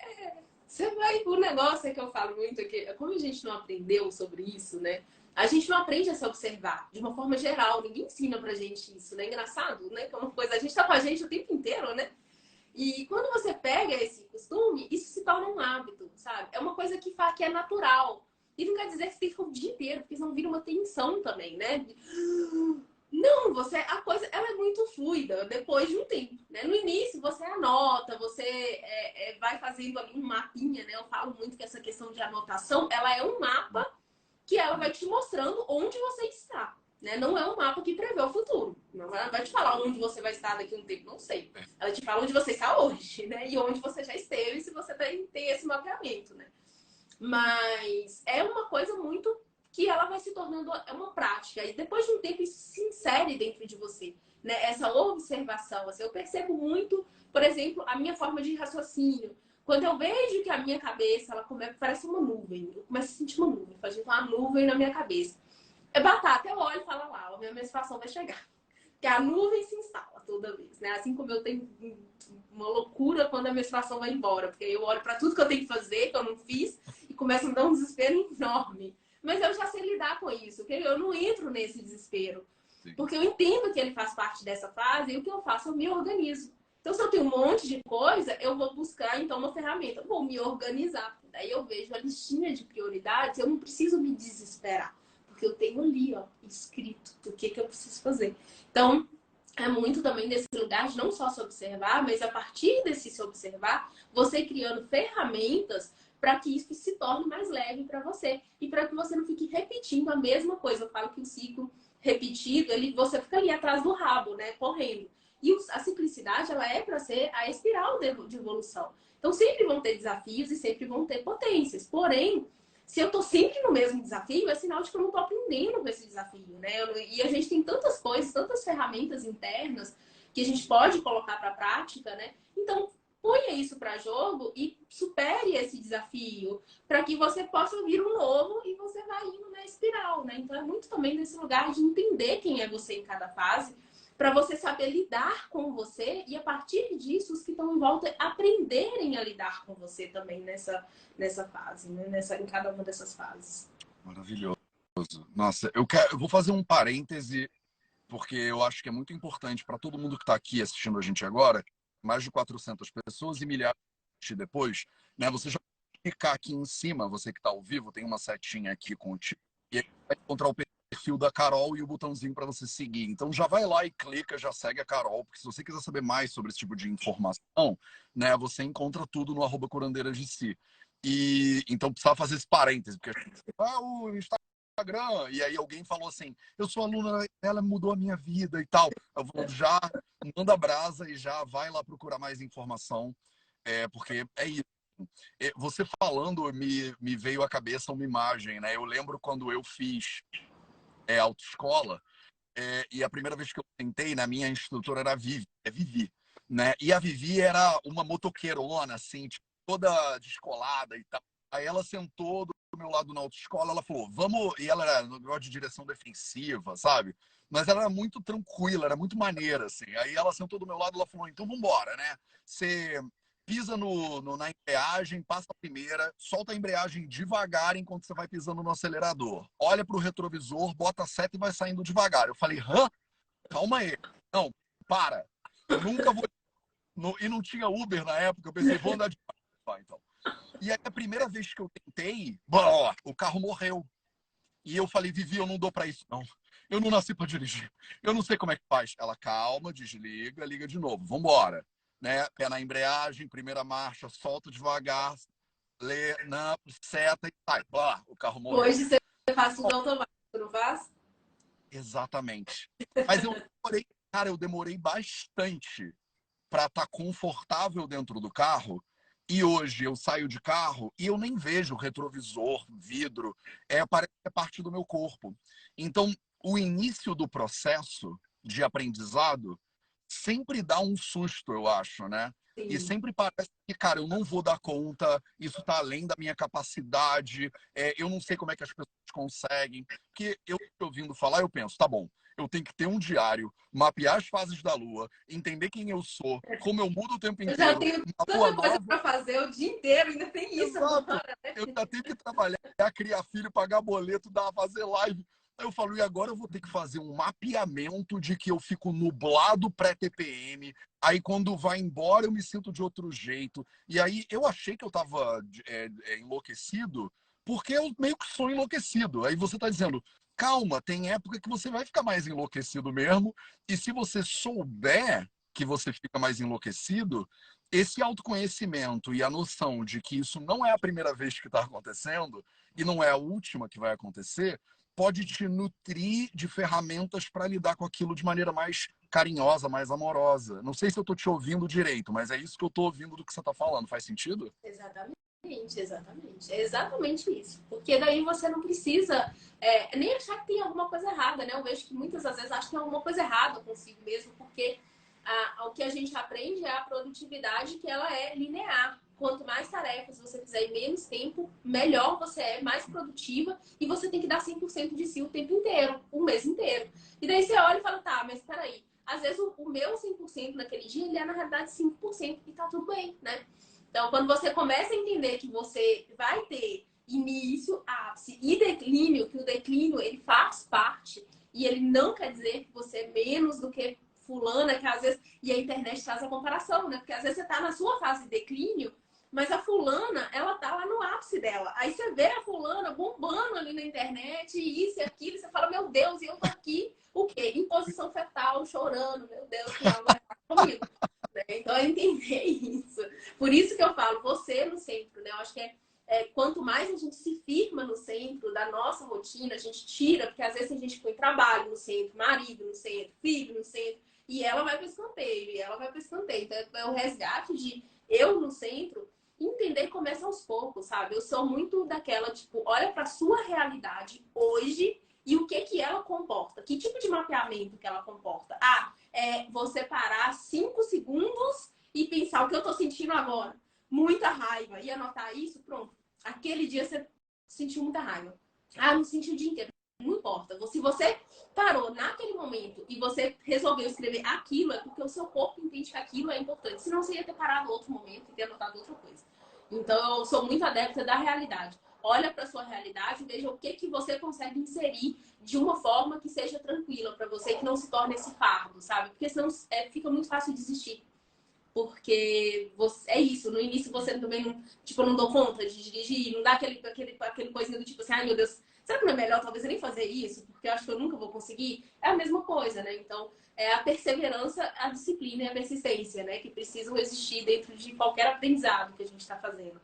É, você vai... O negócio é que eu falo muito aqui, como a gente não aprendeu sobre isso, né? A gente não aprende a se observar de uma forma geral. Ninguém ensina pra gente isso, né? Engraçado, né? Que é uma coisa... A gente tá com a gente o tempo inteiro, né? E quando você pega esse costume, isso se torna um hábito, sabe? É uma coisa que, que é natural. E não quer dizer que você tem que ficar o dia inteiro, porque senão vira uma tensão também, né? Não, você a coisa ela é muito fluida depois de um tempo, né? No início você anota, você é, é, vai fazendo ali um mapinha, né? Eu falo muito que essa questão de anotação, ela é um mapa que ela vai te mostrando onde você está, né? Não é um mapa que prevê o futuro, não Ela vai te falar onde você vai estar daqui a um tempo, não sei. Ela te fala onde você está hoje, né? E onde você já esteve, se você tem, tem esse mapeamento, né? Mas é uma coisa muito que ela vai se tornando é uma prática. E depois de um tempo, isso se insere dentro de você. Né? Essa observação. Assim, eu percebo muito, por exemplo, a minha forma de raciocínio. Quando eu vejo que a minha cabeça ela começa, parece uma nuvem, eu começo a sentir uma nuvem, faz uma nuvem na minha cabeça. É batata, eu olho e falo lá, a minha menstruação vai chegar. Que a nuvem se instala toda vez, né? Assim como eu tenho uma loucura quando a menstruação vai embora, porque eu olho para tudo que eu tenho que fazer, que eu não fiz, e começa a me dar um desespero enorme. Mas eu já sei lidar com isso, porque eu não entro nesse desespero. Sim. Porque eu entendo que ele faz parte dessa fase e o que eu faço, eu me organizo. Então, se eu tenho um monte de coisa, eu vou buscar, então, uma ferramenta. Vou me organizar. Daí eu vejo a listinha de prioridades, eu não preciso me desesperar. Porque eu tenho ali, ó, escrito o que, que eu preciso fazer. Então, é muito também desse lugar de não só se observar, mas a partir desse se observar, você criando ferramentas para que isso se torne mais leve para você e para que você não fique repetindo a mesma coisa. Eu falo que o ciclo repetido, ele, você fica ali atrás do rabo, né, correndo. E a simplicidade, ela é para ser a espiral de evolução. Então, sempre vão ter desafios e sempre vão ter potências. Porém, se eu estou sempre no mesmo desafio, é sinal de que eu não estou aprendendo com esse desafio, né? E a gente tem tantas coisas, tantas ferramentas internas que a gente pode colocar para prática, né? Então, ponha isso para jogo e supere esse desafio para que você possa vir um novo e você vai indo na espiral, né? Então é muito também nesse lugar de entender quem é você em cada fase, para você saber lidar com você e a partir disso os que estão em volta aprenderem a lidar com você também nessa nessa fase, né? Nessa em cada uma dessas fases. Maravilhoso. Nossa, eu quero, eu vou fazer um parêntese porque eu acho que é muito importante para todo mundo que está aqui assistindo a gente agora mais de 400 pessoas e milhares de depois, né? Você já clicar aqui em cima, você que está ao vivo, tem uma setinha aqui com o e aí vai encontrar o perfil da Carol e o botãozinho para você seguir. Então já vai lá e clica, já segue a Carol, porque se você quiser saber mais sobre esse tipo de informação, né, você encontra tudo no arroba curandeiras de si. E então precisava fazer esse parêntese, porque a gente, ah, o Instagram e aí alguém falou assim: eu sou aluna, ela mudou a minha vida e tal. Eu vou já, manda brasa e já vai lá procurar mais informação, é, porque é isso. É, você falando, me, me veio à cabeça uma imagem, né? Eu lembro quando eu fiz é, autoescola, é, e a primeira vez que eu tentei, na minha instrutora era Vivi, é Vivi, né? E a Vivi era uma motoqueirona, assim, tipo, toda descolada e tal. Aí ela sentou do meu lado na autoescola, ela falou, vamos. E ela era no negócio de direção defensiva, sabe? Mas ela era muito tranquila, era muito maneira, assim. Aí ela sentou do meu lado ela falou, então vambora, né? Você pisa no, no, na embreagem, passa a primeira, solta a embreagem devagar enquanto você vai pisando no acelerador. Olha para o retrovisor, bota a seta e vai saindo devagar. Eu falei, hã? Calma aí. Não, para. Eu nunca vou. No, e não tinha Uber na época, eu pensei, vou andar de então. E aí, a primeira vez que eu tentei, ó, o carro morreu. E eu falei, Vivi, eu não dou para isso, não. Eu não nasci para dirigir. Eu não sei como é que faz. Ela, calma, desliga, liga de novo. Vambora. Né? Pé na embreagem, primeira marcha, solta devagar, lê, na, seta e sai. Blá, o carro morreu. Hoje você faz tudo automático, não faz? Exatamente. Mas eu demorei, cara, eu demorei bastante para estar tá confortável dentro do carro e hoje eu saio de carro e eu nem vejo retrovisor, vidro, é, é parte do meu corpo. Então, o início do processo de aprendizado sempre dá um susto, eu acho, né? Sim. E sempre parece que, cara, eu não vou dar conta, isso está além da minha capacidade, é, eu não sei como é que as pessoas conseguem. Porque eu ouvindo falar, eu penso, tá bom, eu tenho que ter um diário, mapear as fases da lua, entender quem eu sou, como eu mudo o tempo inteiro. Eu já tenho tanta coisa nova... para fazer o dia inteiro, ainda tem isso agora, né? Eu ainda tenho que trabalhar, criar filho, pagar boleto, dar, fazer live. Aí eu falo, e agora eu vou ter que fazer um mapeamento de que eu fico nublado pré-TPM. Aí quando vai embora eu me sinto de outro jeito. E aí eu achei que eu tava é, é, enlouquecido, porque eu meio que sou enlouquecido. Aí você tá dizendo, calma, tem época que você vai ficar mais enlouquecido mesmo. E se você souber que você fica mais enlouquecido, esse autoconhecimento e a noção de que isso não é a primeira vez que está acontecendo e não é a última que vai acontecer, pode te nutrir de ferramentas para lidar com aquilo de maneira mais carinhosa, mais amorosa. Não sei se eu tô te ouvindo direito, mas é isso que eu tô ouvindo do que você tá falando. Faz sentido? Exatamente. Exatamente, é exatamente isso. Porque daí você não precisa é, nem achar que tem alguma coisa errada, né? Eu vejo que muitas das vezes acham que tem alguma coisa errada consigo mesmo, porque a, o que a gente aprende é a produtividade que ela é linear. Quanto mais tarefas você fizer em menos tempo, melhor você é, mais produtiva e você tem que dar 100% de si o tempo inteiro, o mês inteiro. E daí você olha e fala, tá, mas peraí, às vezes o, o meu 100% naquele dia, ele é na realidade 5% e tá tudo bem, né? Então, quando você começa a entender que você vai ter início, ápice e declínio, que o declínio ele faz parte e ele não quer dizer que você é menos do que fulana, que às vezes e a internet traz a comparação, né? Porque às vezes você está na sua fase de declínio, mas a fulana, ela tá lá no ápice dela. Aí você vê a fulana bombando ali na internet, isso e aquilo, e você fala, meu Deus, e eu tô aqui, o quê? Em posição fetal, chorando, meu Deus, que não vai comigo. Né? Então, é entender isso. Por isso que eu falo, você no centro, né? Eu acho que é, é, quanto mais a gente se firma no centro da nossa rotina, a gente tira, porque às vezes a gente põe trabalho no centro, marido no centro, filho no centro, e ela vai para escanteio, e ela vai para escanteio. Então, é o resgate de eu no centro, entender começa aos poucos, sabe? Eu sou muito daquela, tipo, olha para sua realidade hoje e o que que ela comporta. Que tipo de mapeamento que ela comporta? Ah, é você parar cinco segundos e pensar o que eu tô sentindo agora. Muita raiva. E anotar isso, pronto. Aquele dia você sentiu muita raiva. Ah, não senti o dia inteiro. Não importa. Se você parou naquele momento e você resolveu escrever aquilo, é porque o seu corpo entende que aquilo é importante. Senão você ia ter parado outro momento e ter anotado outra coisa. Então, eu sou muito adepta da realidade. Olha para sua realidade e veja o que, que você consegue inserir de uma forma que seja tranquila para você, que não se torne esse fardo, sabe? Porque senão é, fica muito fácil desistir. Porque você, é isso, no início você também não, tipo, não dou conta de dirigir, não dá aquele, aquele, aquele coisinha do tipo assim, ai meu Deus, será que não é melhor talvez eu nem fazer isso? Porque eu acho que eu nunca vou conseguir. É a mesma coisa, né? Então, é a perseverança, a disciplina e a persistência, né? Que precisam existir dentro de qualquer aprendizado que a gente está fazendo.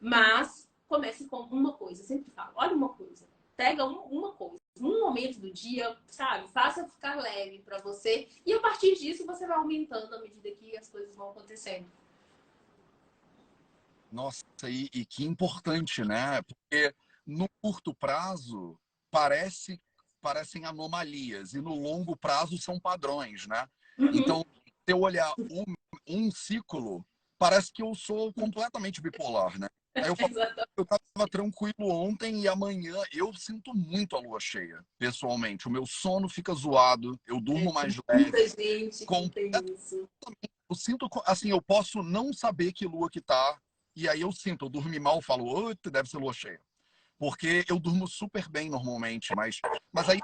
Mas comece com uma coisa, eu sempre falo, olha uma coisa, pega um, uma coisa, um momento do dia, sabe? Faça ficar leve para você e a partir disso você vai aumentando à medida que as coisas vão acontecendo. Nossa, e, e que importante, né? Porque no curto prazo parece parecem anomalias e no longo prazo são padrões, né? Uhum. Então, se eu olhar um, um ciclo, parece que eu sou completamente bipolar, né? Aí eu, falo, eu tava tranquilo ontem e amanhã eu sinto muito a lua cheia, pessoalmente. O meu sono fica zoado, eu durmo é, mais leve. Muita gente com... tem isso. Eu sinto, assim, eu posso não saber que lua que tá, e aí eu sinto, eu dormi mal, falo, deve ser lua cheia. Porque eu durmo super bem normalmente, mas, mas aí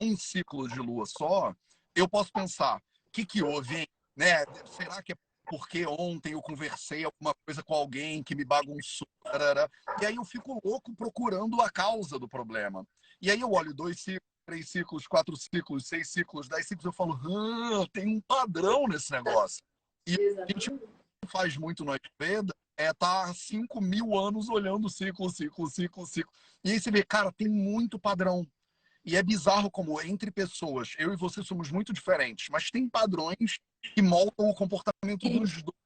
um ciclo de lua só, eu posso pensar, o que que houve, hein? Né? Será que é porque ontem eu conversei alguma coisa com alguém que me bagunçou. Tarará. E aí eu fico louco procurando a causa do problema. E aí eu olho dois ciclos, três ciclos, quatro ciclos, seis ciclos, dez ciclos, eu falo, ah, tem um padrão nesse negócio. E Exatamente. a gente faz muito no Ayurveda é tá 5 mil anos olhando ciclo, ciclo, ciclo, ciclo. E aí você vê, cara, tem muito padrão. E é bizarro como entre pessoas, eu e você somos muito diferentes, mas tem padrões que moldam o comportamento dos dois.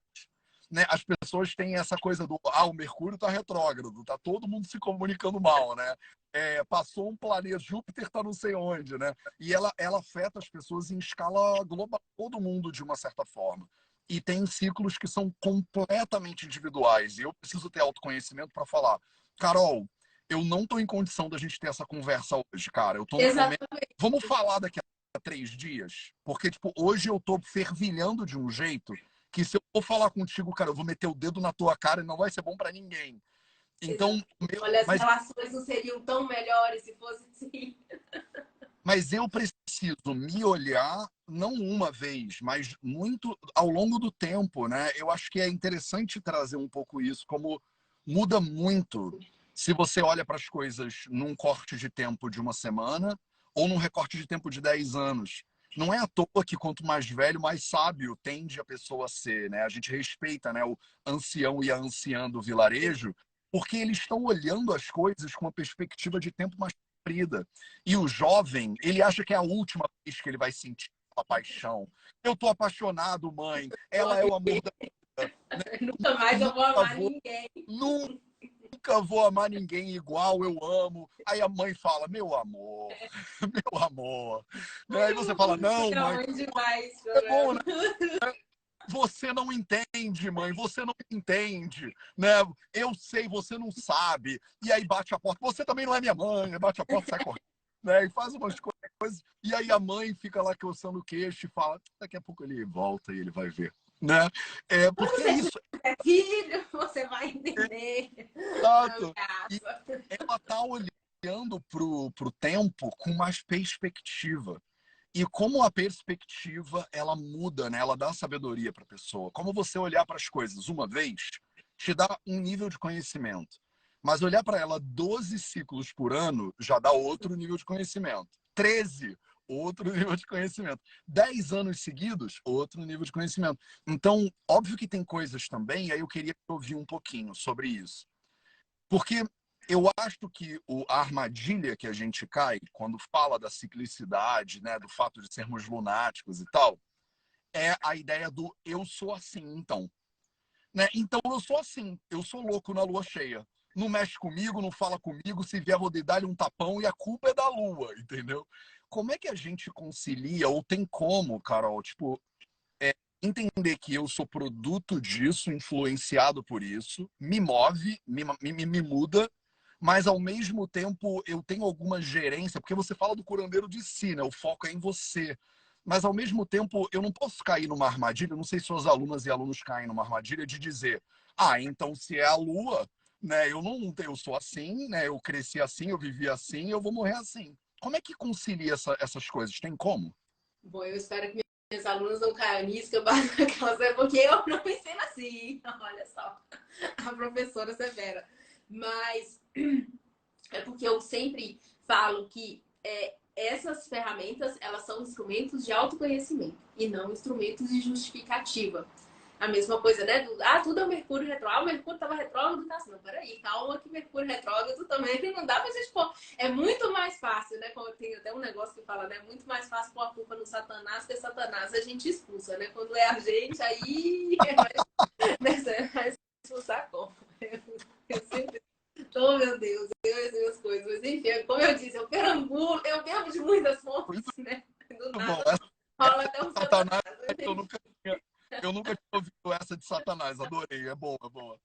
Né? As pessoas têm essa coisa do ah, o Mercúrio está retrógrado, tá todo mundo se comunicando mal, né? É, passou um planeta, Júpiter está não sei onde, né? E ela, ela afeta as pessoas em escala global, todo mundo de uma certa forma. E tem ciclos que são completamente individuais. E eu preciso ter autoconhecimento para falar, Carol, eu não tô em condição da gente ter essa conversa hoje, cara. Eu tô Exatamente. Momento... Vamos falar daqui a três dias? Porque, tipo, hoje eu tô fervilhando de um jeito que se eu for falar contigo, cara, eu vou meter o dedo na tua cara e não vai ser bom para ninguém. Então, meu... olha, as mas... relações não seriam tão melhores se fosse assim. Mas eu preciso me olhar não uma vez, mas muito ao longo do tempo, né? Eu acho que é interessante trazer um pouco isso, como muda muito se você olha para as coisas num corte de tempo de uma semana ou num recorte de tempo de 10 anos. Não é à toa que quanto mais velho, mais sábio tende a pessoa a ser, né? A gente respeita, né, o ancião e a anciã do vilarejo, porque eles estão olhando as coisas com uma perspectiva de tempo mais comprida. E o jovem, ele acha que é a última vez que ele vai sentir a paixão. Eu tô apaixonado, mãe. Ela é o amor da vida. Né? Nunca mais eu vou amar vou, ninguém. Nunca vou amar ninguém igual eu amo. Aí a mãe fala, meu amor, meu amor. Né? Aí você fala, não, mãe. É bom, né? Você não entende, mãe, você não entende, né? Eu sei, você não sabe. E aí bate a porta. Você também não é minha mãe, bate a porta, sai correndo. Né? E faz umas coisas. E aí a mãe fica lá coçando o queixo e fala: daqui a pouco ele volta e ele vai ver. Né? É, porque você isso. É filho, você vai entender. Exato. Ela tá olhando pro, pro tempo com mais perspectiva. E como a perspectiva ela muda, né? Ela dá sabedoria para a pessoa. Como você olhar para as coisas uma vez te dá um nível de conhecimento. Mas olhar para ela 12 ciclos por ano já dá outro nível de conhecimento. 13, outro nível de conhecimento. 10 anos seguidos, outro nível de conhecimento. Então, óbvio que tem coisas também, aí eu queria ouvir um pouquinho sobre isso. Porque eu acho que o, a armadilha que a gente cai quando fala da ciclicidade, né, do fato de sermos lunáticos e tal, é a ideia do eu sou assim, então. Né? Então eu sou assim, eu sou louco na lua cheia. Não mexe comigo, não fala comigo, se vier vou dar-lhe um tapão e a culpa é da lua, entendeu? Como é que a gente concilia, ou tem como, Carol, tipo, é, entender que eu sou produto disso, influenciado por isso, me move, me, me, me muda, mas ao mesmo tempo eu tenho alguma gerência, porque você fala do curandeiro de si, né? O foco é em você. Mas ao mesmo tempo eu não posso cair numa armadilha, não sei se suas alunas e alunos caem numa armadilha de dizer: "Ah, então se é a lua, né, eu não eu sou assim, né? Eu cresci assim, eu vivi assim, eu vou morrer assim". Como é que concilia essa, essas coisas? Tem como? Bom, eu espero que minhas alunas não caiam nisso, que eu bato naquelas, porque eu não ensino assim. Olha só, a professora severa. Mas é porque eu sempre falo que é, essas ferramentas elas são instrumentos de autoconhecimento e não instrumentos de justificativa. A mesma coisa, né? Do, ah, tudo é o Mercúrio retrógrado. Ah, o Mercúrio estava retrógrado, tá assim. Não, peraí, calma que Mercúrio retrógrado também não dá pra gente pôr. É muito mais fácil, né? Como tem até um negócio que fala, né? É muito mais fácil pôr a culpa no Satanás, que Satanás a gente expulsa, né? Quando é a gente, aí. É mais, né? Mas expulsar como? Eu sempre Oh, meu Deus, eu e as minhas coisas. Mas enfim, como eu disse, eu perambulo, eu bebo de muitas fontes, né? Do nada. Bom, rola até um Satanás. Eu nunca, tinha, eu nunca tinha ouvido essa de Satanás, adorei, é boa, é boa.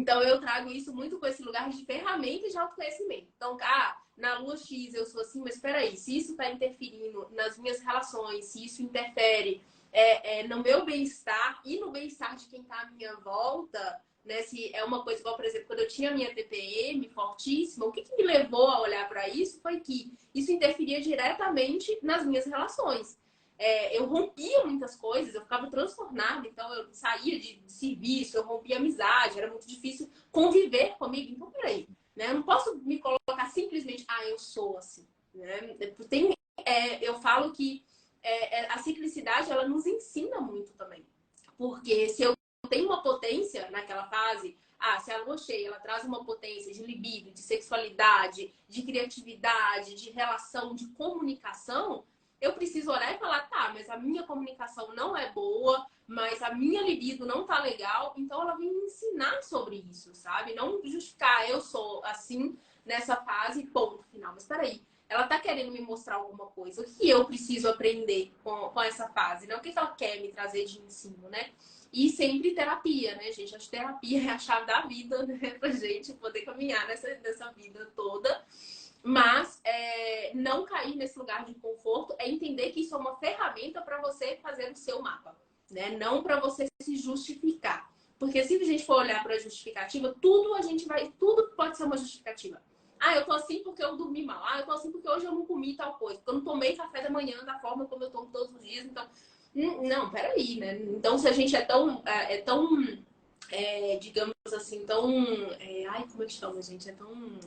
Então eu trago isso muito com esse lugar de ferramentas de autoconhecimento. Então, ah, na lua X eu sou assim, mas espera aí, se isso está interferindo nas minhas relações, se isso interfere é, é, no meu bem-estar e no bem-estar de quem está à minha volta, né? Se é uma coisa igual, por exemplo, quando eu tinha minha TPM fortíssima, o que, que me levou a olhar para isso foi que isso interferia diretamente nas minhas relações. É, eu rompia muitas coisas, eu ficava transtornada, então eu saía de, serviço, eu rompia amizade, era muito difícil conviver comigo. Então, peraí, né? Eu não posso me colocar simplesmente, ah, eu sou assim. Né? Tem, é, eu falo que é, é, a ciclicidade, ela nos ensina muito também. Porque se eu tem uma potência naquela fase, ah, se a lua cheia ela traz uma potência de libido, de sexualidade, de criatividade, de relação, de comunicação, eu preciso olhar e falar, tá, mas a minha comunicação não é boa, mas a minha libido não tá legal, então ela vem me ensinar sobre isso, sabe? Não justificar, eu sou assim nessa fase, ponto final. Mas peraí, ela tá querendo me mostrar alguma coisa. O que eu preciso aprender com, com essa fase, né? O que ela quer me trazer de ensino, né? E sempre terapia, né, gente? Acho que terapia é a chave da vida, né? Pra gente poder caminhar nessa, nessa vida toda. Mas é, não cair nesse lugar de conforto é entender que isso é uma ferramenta para você fazer o seu mapa, né? Não para você se justificar. Porque se a gente for olhar para a justificativa, tudo a gente vai, tudo pode ser uma justificativa. Ah, eu tô assim porque eu dormi mal. Ah, eu tô assim porque hoje eu não comi tal coisa. Porque eu não tomei café da manhã da forma como eu tomo todos os dias. Então, não, peraí, né? Então, se a gente é tão, é, é tão é, digamos assim, tão. É, ai, como é que chama, gente? É tão.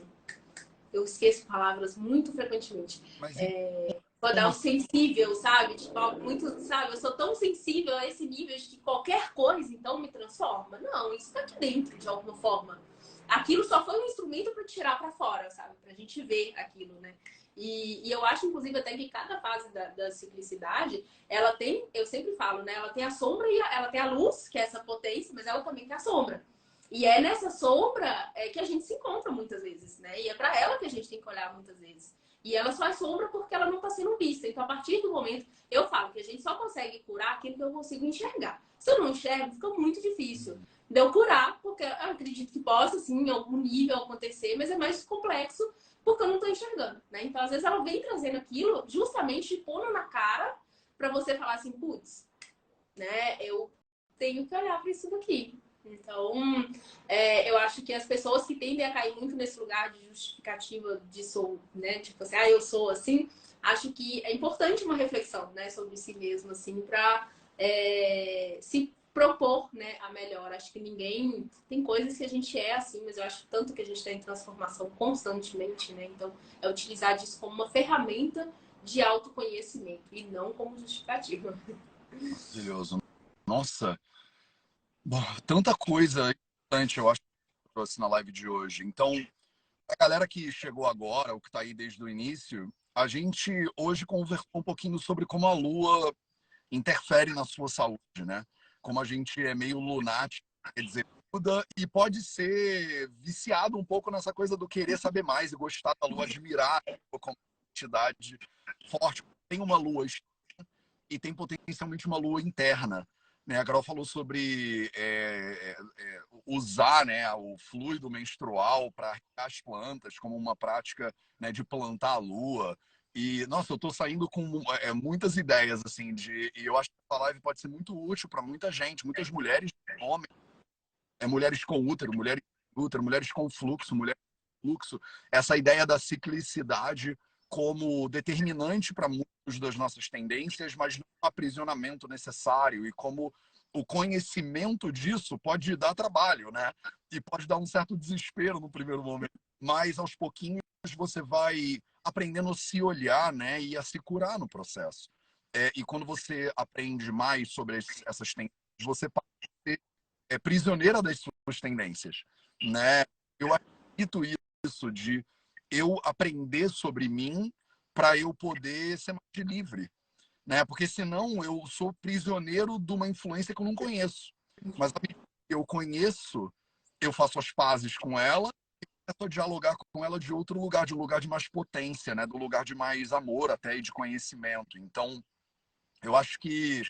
Eu esqueço palavras muito frequentemente. Mas... É, vou dar um sensível, sabe? Tipo, muito, sabe? Eu sou tão sensível a esse nível de que qualquer coisa, então, me transforma. Não, isso tá aqui dentro, de alguma forma. Aquilo só foi um instrumento para tirar para fora, sabe? Pra gente ver aquilo, né? E, e, eu acho, inclusive, até que cada fase da, da, ciclicidade, ela tem, eu sempre falo, né? Ela tem a sombra e a, ela tem a luz, que é essa potência, mas ela também tem a sombra. E é nessa sombra é, que a gente se encontra muitas vezes, né? E é para ela que a gente tem que olhar muitas vezes. E ela só é sombra porque ela não está sendo vista. Então, a partir do momento, eu falo que a gente só consegue curar aquilo que eu consigo enxergar. Se eu não enxergo, fica muito difícil de eu curar, porque eu acredito que possa, sim, em algum nível acontecer, mas é mais complexo porque eu não estou enxergando, né? Então, às vezes, ela vem trazendo aquilo justamente pondo na cara para você falar assim, putz, né? Eu tenho que olhar para isso daqui. Então, é, eu acho que as pessoas que tendem a cair muito nesse lugar de justificativa de sou, né? Tipo assim, ah, eu sou assim, acho que é importante uma reflexão, né, sobre si mesmo, assim, para é, se propor, né, a melhor. Acho que ninguém tem coisas que a gente é assim, mas eu acho tanto que a gente está em transformação constantemente, né? Então, é utilizar isso como uma ferramenta de autoconhecimento e não como justificativa. Maravilhoso. Nossa, Bom, tanta coisa importante, eu acho, que trouxe na live de hoje. Então, a galera que chegou agora, ou que está aí desde o início, a gente hoje conversou um pouquinho sobre como a Lua interfere na sua saúde, né? Como a gente é meio lunático, quer dizer, muda e pode ser viciado um pouco nessa coisa do querer saber mais e gostar da Lua, admirar como entidade forte. Tem uma Lua e tem potencialmente uma Lua interna. Né, a Carol falou sobre é, é, usar né, o fluido menstrual para as plantas como uma prática né, de plantar a lua. E, nossa, eu estou saindo com é, muitas ideias, assim, de, e eu acho que essa live pode ser muito útil para muita gente, muitas mulheres, homens, é, mulheres com útero, mulheres com útero, mulheres com fluxo, mulheres com fluxo. Essa ideia da ciclicidade como determinante para muitas das nossas tendências, mas não aprisionamento necessário e como o conhecimento disso pode dar trabalho, né? E pode dar um certo desespero no primeiro momento, mas aos pouquinhos você vai aprendendo a se olhar, né, e a se curar no processo. É, e quando você aprende mais sobre essas tendências, você pode ser é, prisioneira das suas tendências, né? Eu acredito isso de eu aprender sobre mim para eu poder ser mais livre, né? Porque senão eu sou prisioneiro de uma influência que eu não conheço. Mas a eu conheço, eu faço as pazes com ela a dialogar com ela de outro lugar, de um lugar de mais potência, né? Do lugar de mais amor até e de conhecimento. Então, eu acho que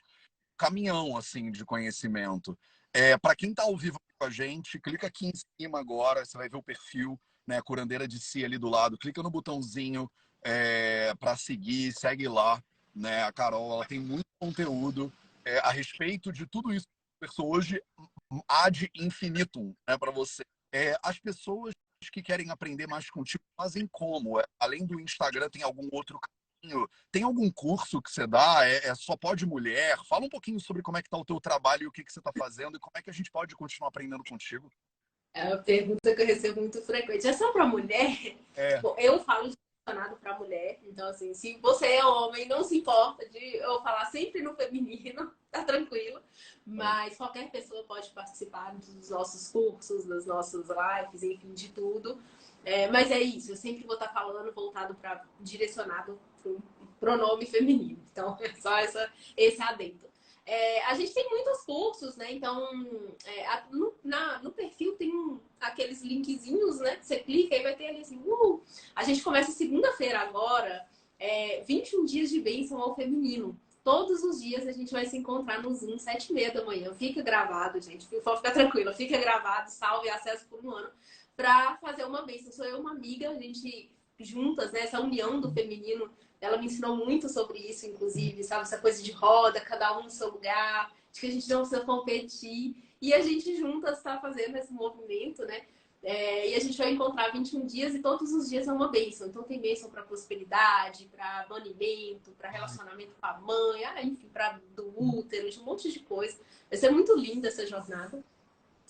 caminhão assim de conhecimento. É, para quem está ao vivo com a gente, clica aqui em cima agora, você vai ver o perfil né, curandeira de si ali do lado. Clica no botãozinho é, para seguir, segue lá. Né? A Carol ela tem muito conteúdo é, a respeito de tudo isso que hoje ad infinitum né, para você. É, as pessoas que querem aprender mais contigo fazem como? É, além do Instagram, tem algum outro caminho? Tem algum curso que você dá? É, é só pode mulher? Fala um pouquinho sobre como é que está o teu trabalho e o que, que você está fazendo e como é que a gente pode continuar aprendendo contigo. É uma pergunta que eu recebo muito frequente. É só para mulher? É. Bom, eu falo direcionado para mulher. Então, assim, se você é homem, não se importa de eu falar sempre no feminino, tá tranquilo. Mas qualquer pessoa pode participar dos nossos cursos, das nossas lives, enfim, de tudo. É, mas é isso, eu sempre vou estar falando voltado para direcionado para o pronome feminino. Então, é só essa, esse adendo. É, a gente tem muitos cursos, né? Então, é, a, no, na, no perfil tem um, aqueles linkzinhos, né? Você clica e vai ter ali assim, uh, A gente começa segunda-feira agora, é, 21 dias de bênção ao feminino. Todos os dias a gente vai se encontrar no Zoom, sete e meia da manhã. Fica gravado, gente. Pode ficar tranquilo. Fica gravado, salve acesso por um ano. Para fazer uma bênção. Sou eu uma amiga, a gente juntas, né? Essa união do feminino ela me ensinou muito sobre isso, inclusive, sabe? Essa coisa de roda, cada um no seu lugar, de que a gente não precisa competir. E a gente juntas está fazendo esse movimento, né? É, e a gente vai encontrar 21 dias e todos os dias é uma bênção. Então tem bênção para prosperidade, para banimento, para relacionamento com a mãe, ah, enfim, para do útero, de um monte de coisa. Vai ser muito linda essa jornada.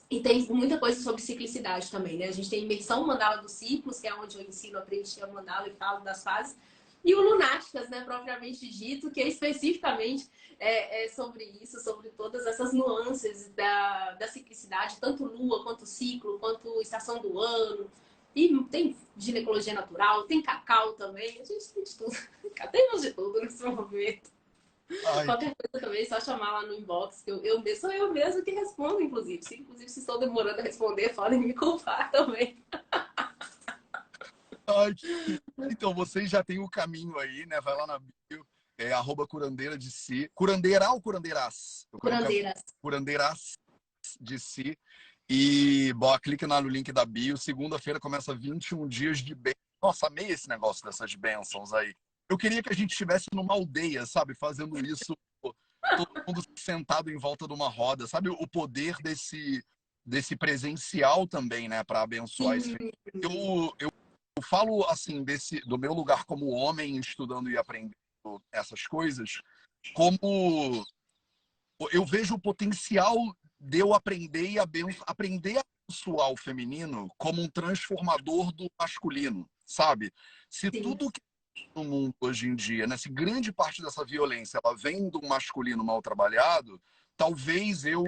E tem muita coisa sobre ciclicidade também, né? A gente tem imersão mandala dos ciclos, que é onde eu ensino a preencher a mandala e falo das fases. E o Lunáticas, né, propriamente dito, que é especificamente é, é sobre isso, sobre todas essas nuances da, da ciclicidade, tanto lua, quanto ciclo, quanto estação do ano. E tem ginecologia natural, tem cacau também, a gente tem de tudo. Temos de tudo nesse movimento. Ai. Qualquer coisa também, é só chamar lá no inbox, que eu, eu sou eu mesmo que respondo, inclusive. Se, inclusive, se estou demorando a responder, podem me culpar também. Então, vocês já têm o caminho aí, né? Vai lá na bio, é arroba curandeira de si. Curandeira ou curandeiras? Curandeiras. Curandeiras de si. E, bom, clica no link da bio. Segunda-feira começa 21 dias de bênçãos. Nossa, amei esse negócio dessas bênçãos aí. Eu queria que a gente estivesse numa aldeia, sabe? Fazendo isso, todo mundo sentado em volta de uma roda, sabe? O poder desse, desse presencial também, né? Para abençoar esse. Eu, eu, eu falo, assim, desse, do meu lugar como homem, estudando e aprendendo essas coisas, como eu vejo o potencial de eu aprender e abenço, aprender a abençoar o feminino como um transformador do masculino, sabe? Se Sim. tudo que no mundo hoje em dia, né? Se grande parte dessa violência ela vem do masculino mal trabalhado, talvez eu,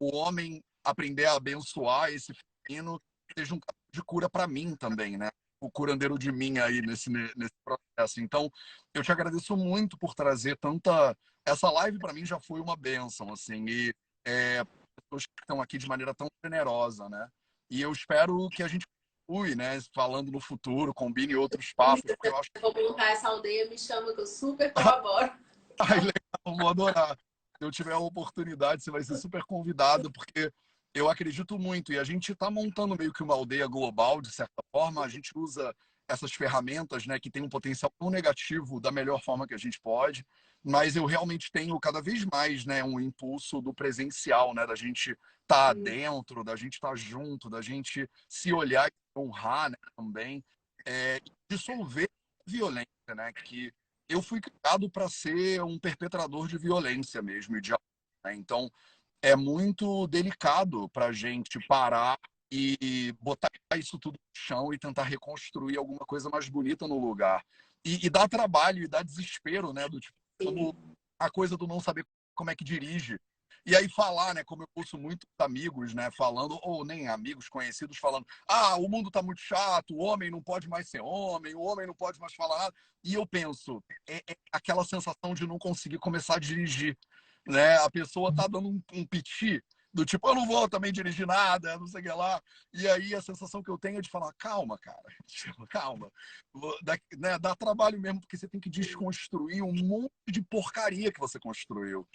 o homem, aprender a abençoar esse feminino seja um caminho de cura para mim também, né? O curandeiro de mim aí nesse, nesse processo. Então, eu te agradeço muito por trazer tanta. Essa live para mim já foi uma benção, assim, e é, pessoas que estão aqui de maneira tão generosa, né? E eu espero que a gente continue, né? Falando no futuro, combine outros papos. Eu acho... Vou montar essa aldeia, me chama que eu super colaboro. Ai, legal, vou adorar. Se eu tiver a oportunidade, você vai ser super convidado, porque eu acredito muito. E a gente está montando meio que uma aldeia global, de certa forma. A gente usa essas ferramentas, né, que tem um potencial tão negativo da melhor forma que a gente pode mas eu realmente tenho cada vez mais né, um impulso do presencial, né, da gente estar tá dentro, da gente estar tá junto, da gente se olhar e honrar né, também, é, dissolver a violência, né, que eu fui criado para ser um perpetrador de violência mesmo, de, né, então é muito delicado para a gente parar e botar isso tudo no chão e tentar reconstruir alguma coisa mais bonita no lugar. E, e dá trabalho e dá desespero, né? Do tipo, a coisa do não saber como é que dirige. E aí falar, né, como eu ouço muitos amigos, né, falando, ou nem amigos conhecidos falando, ah, o mundo tá muito chato, o homem não pode mais ser homem, o homem não pode mais falar nada. E eu penso, é, é aquela sensação de não conseguir começar a dirigir, né? A pessoa tá dando um, um piti, do tipo, eu não vou também dirigir nada, não sei o que lá. E aí a sensação que eu tenho é de falar, calma, cara, calma. Dá, né, dá trabalho mesmo, porque você tem que desconstruir um monte de porcaria que você construiu.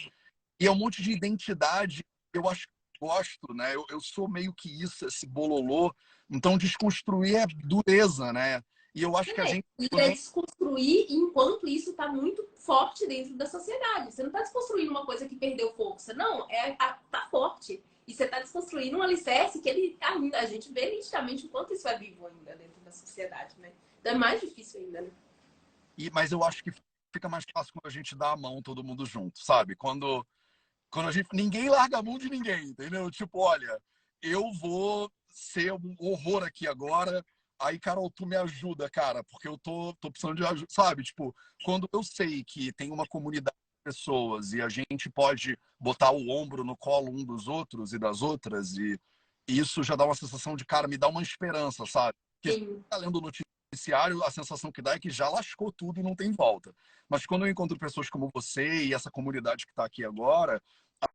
E é um monte de identidade, eu acho gosto, né? Eu, eu sou meio que isso, esse bololô. Então, desconstruir é dureza, né? E eu acho é, que a gente. E é desconstruir enquanto isso está muito forte dentro da sociedade. Você não está desconstruindo uma coisa que perdeu força. Não, é, tá forte. E você está desconstruindo um alicerce que ele ainda, a gente vê nitidamente o quanto isso é vivo ainda dentro da sociedade, né? Então é mais difícil ainda, né? E, mas eu acho que fica mais fácil quando a gente dá a mão todo mundo junto, sabe? Quando, quando a gente. Ninguém larga a mão de ninguém, entendeu? Tipo, olha, eu vou ser um horror aqui agora Aí, Carol, tu me ajuda, cara, porque eu tô, tô precisando de ajuda. Sabe, tipo, quando eu sei que tem uma comunidade de pessoas e a gente pode botar o ombro no colo um dos outros e das outras, e isso já dá uma sensação de, cara, me dá uma esperança, sabe? Porque tá lendo o noticiário, a sensação que dá é que já lascou tudo e não tem volta. Mas quando eu encontro pessoas como você e essa comunidade que está aqui agora,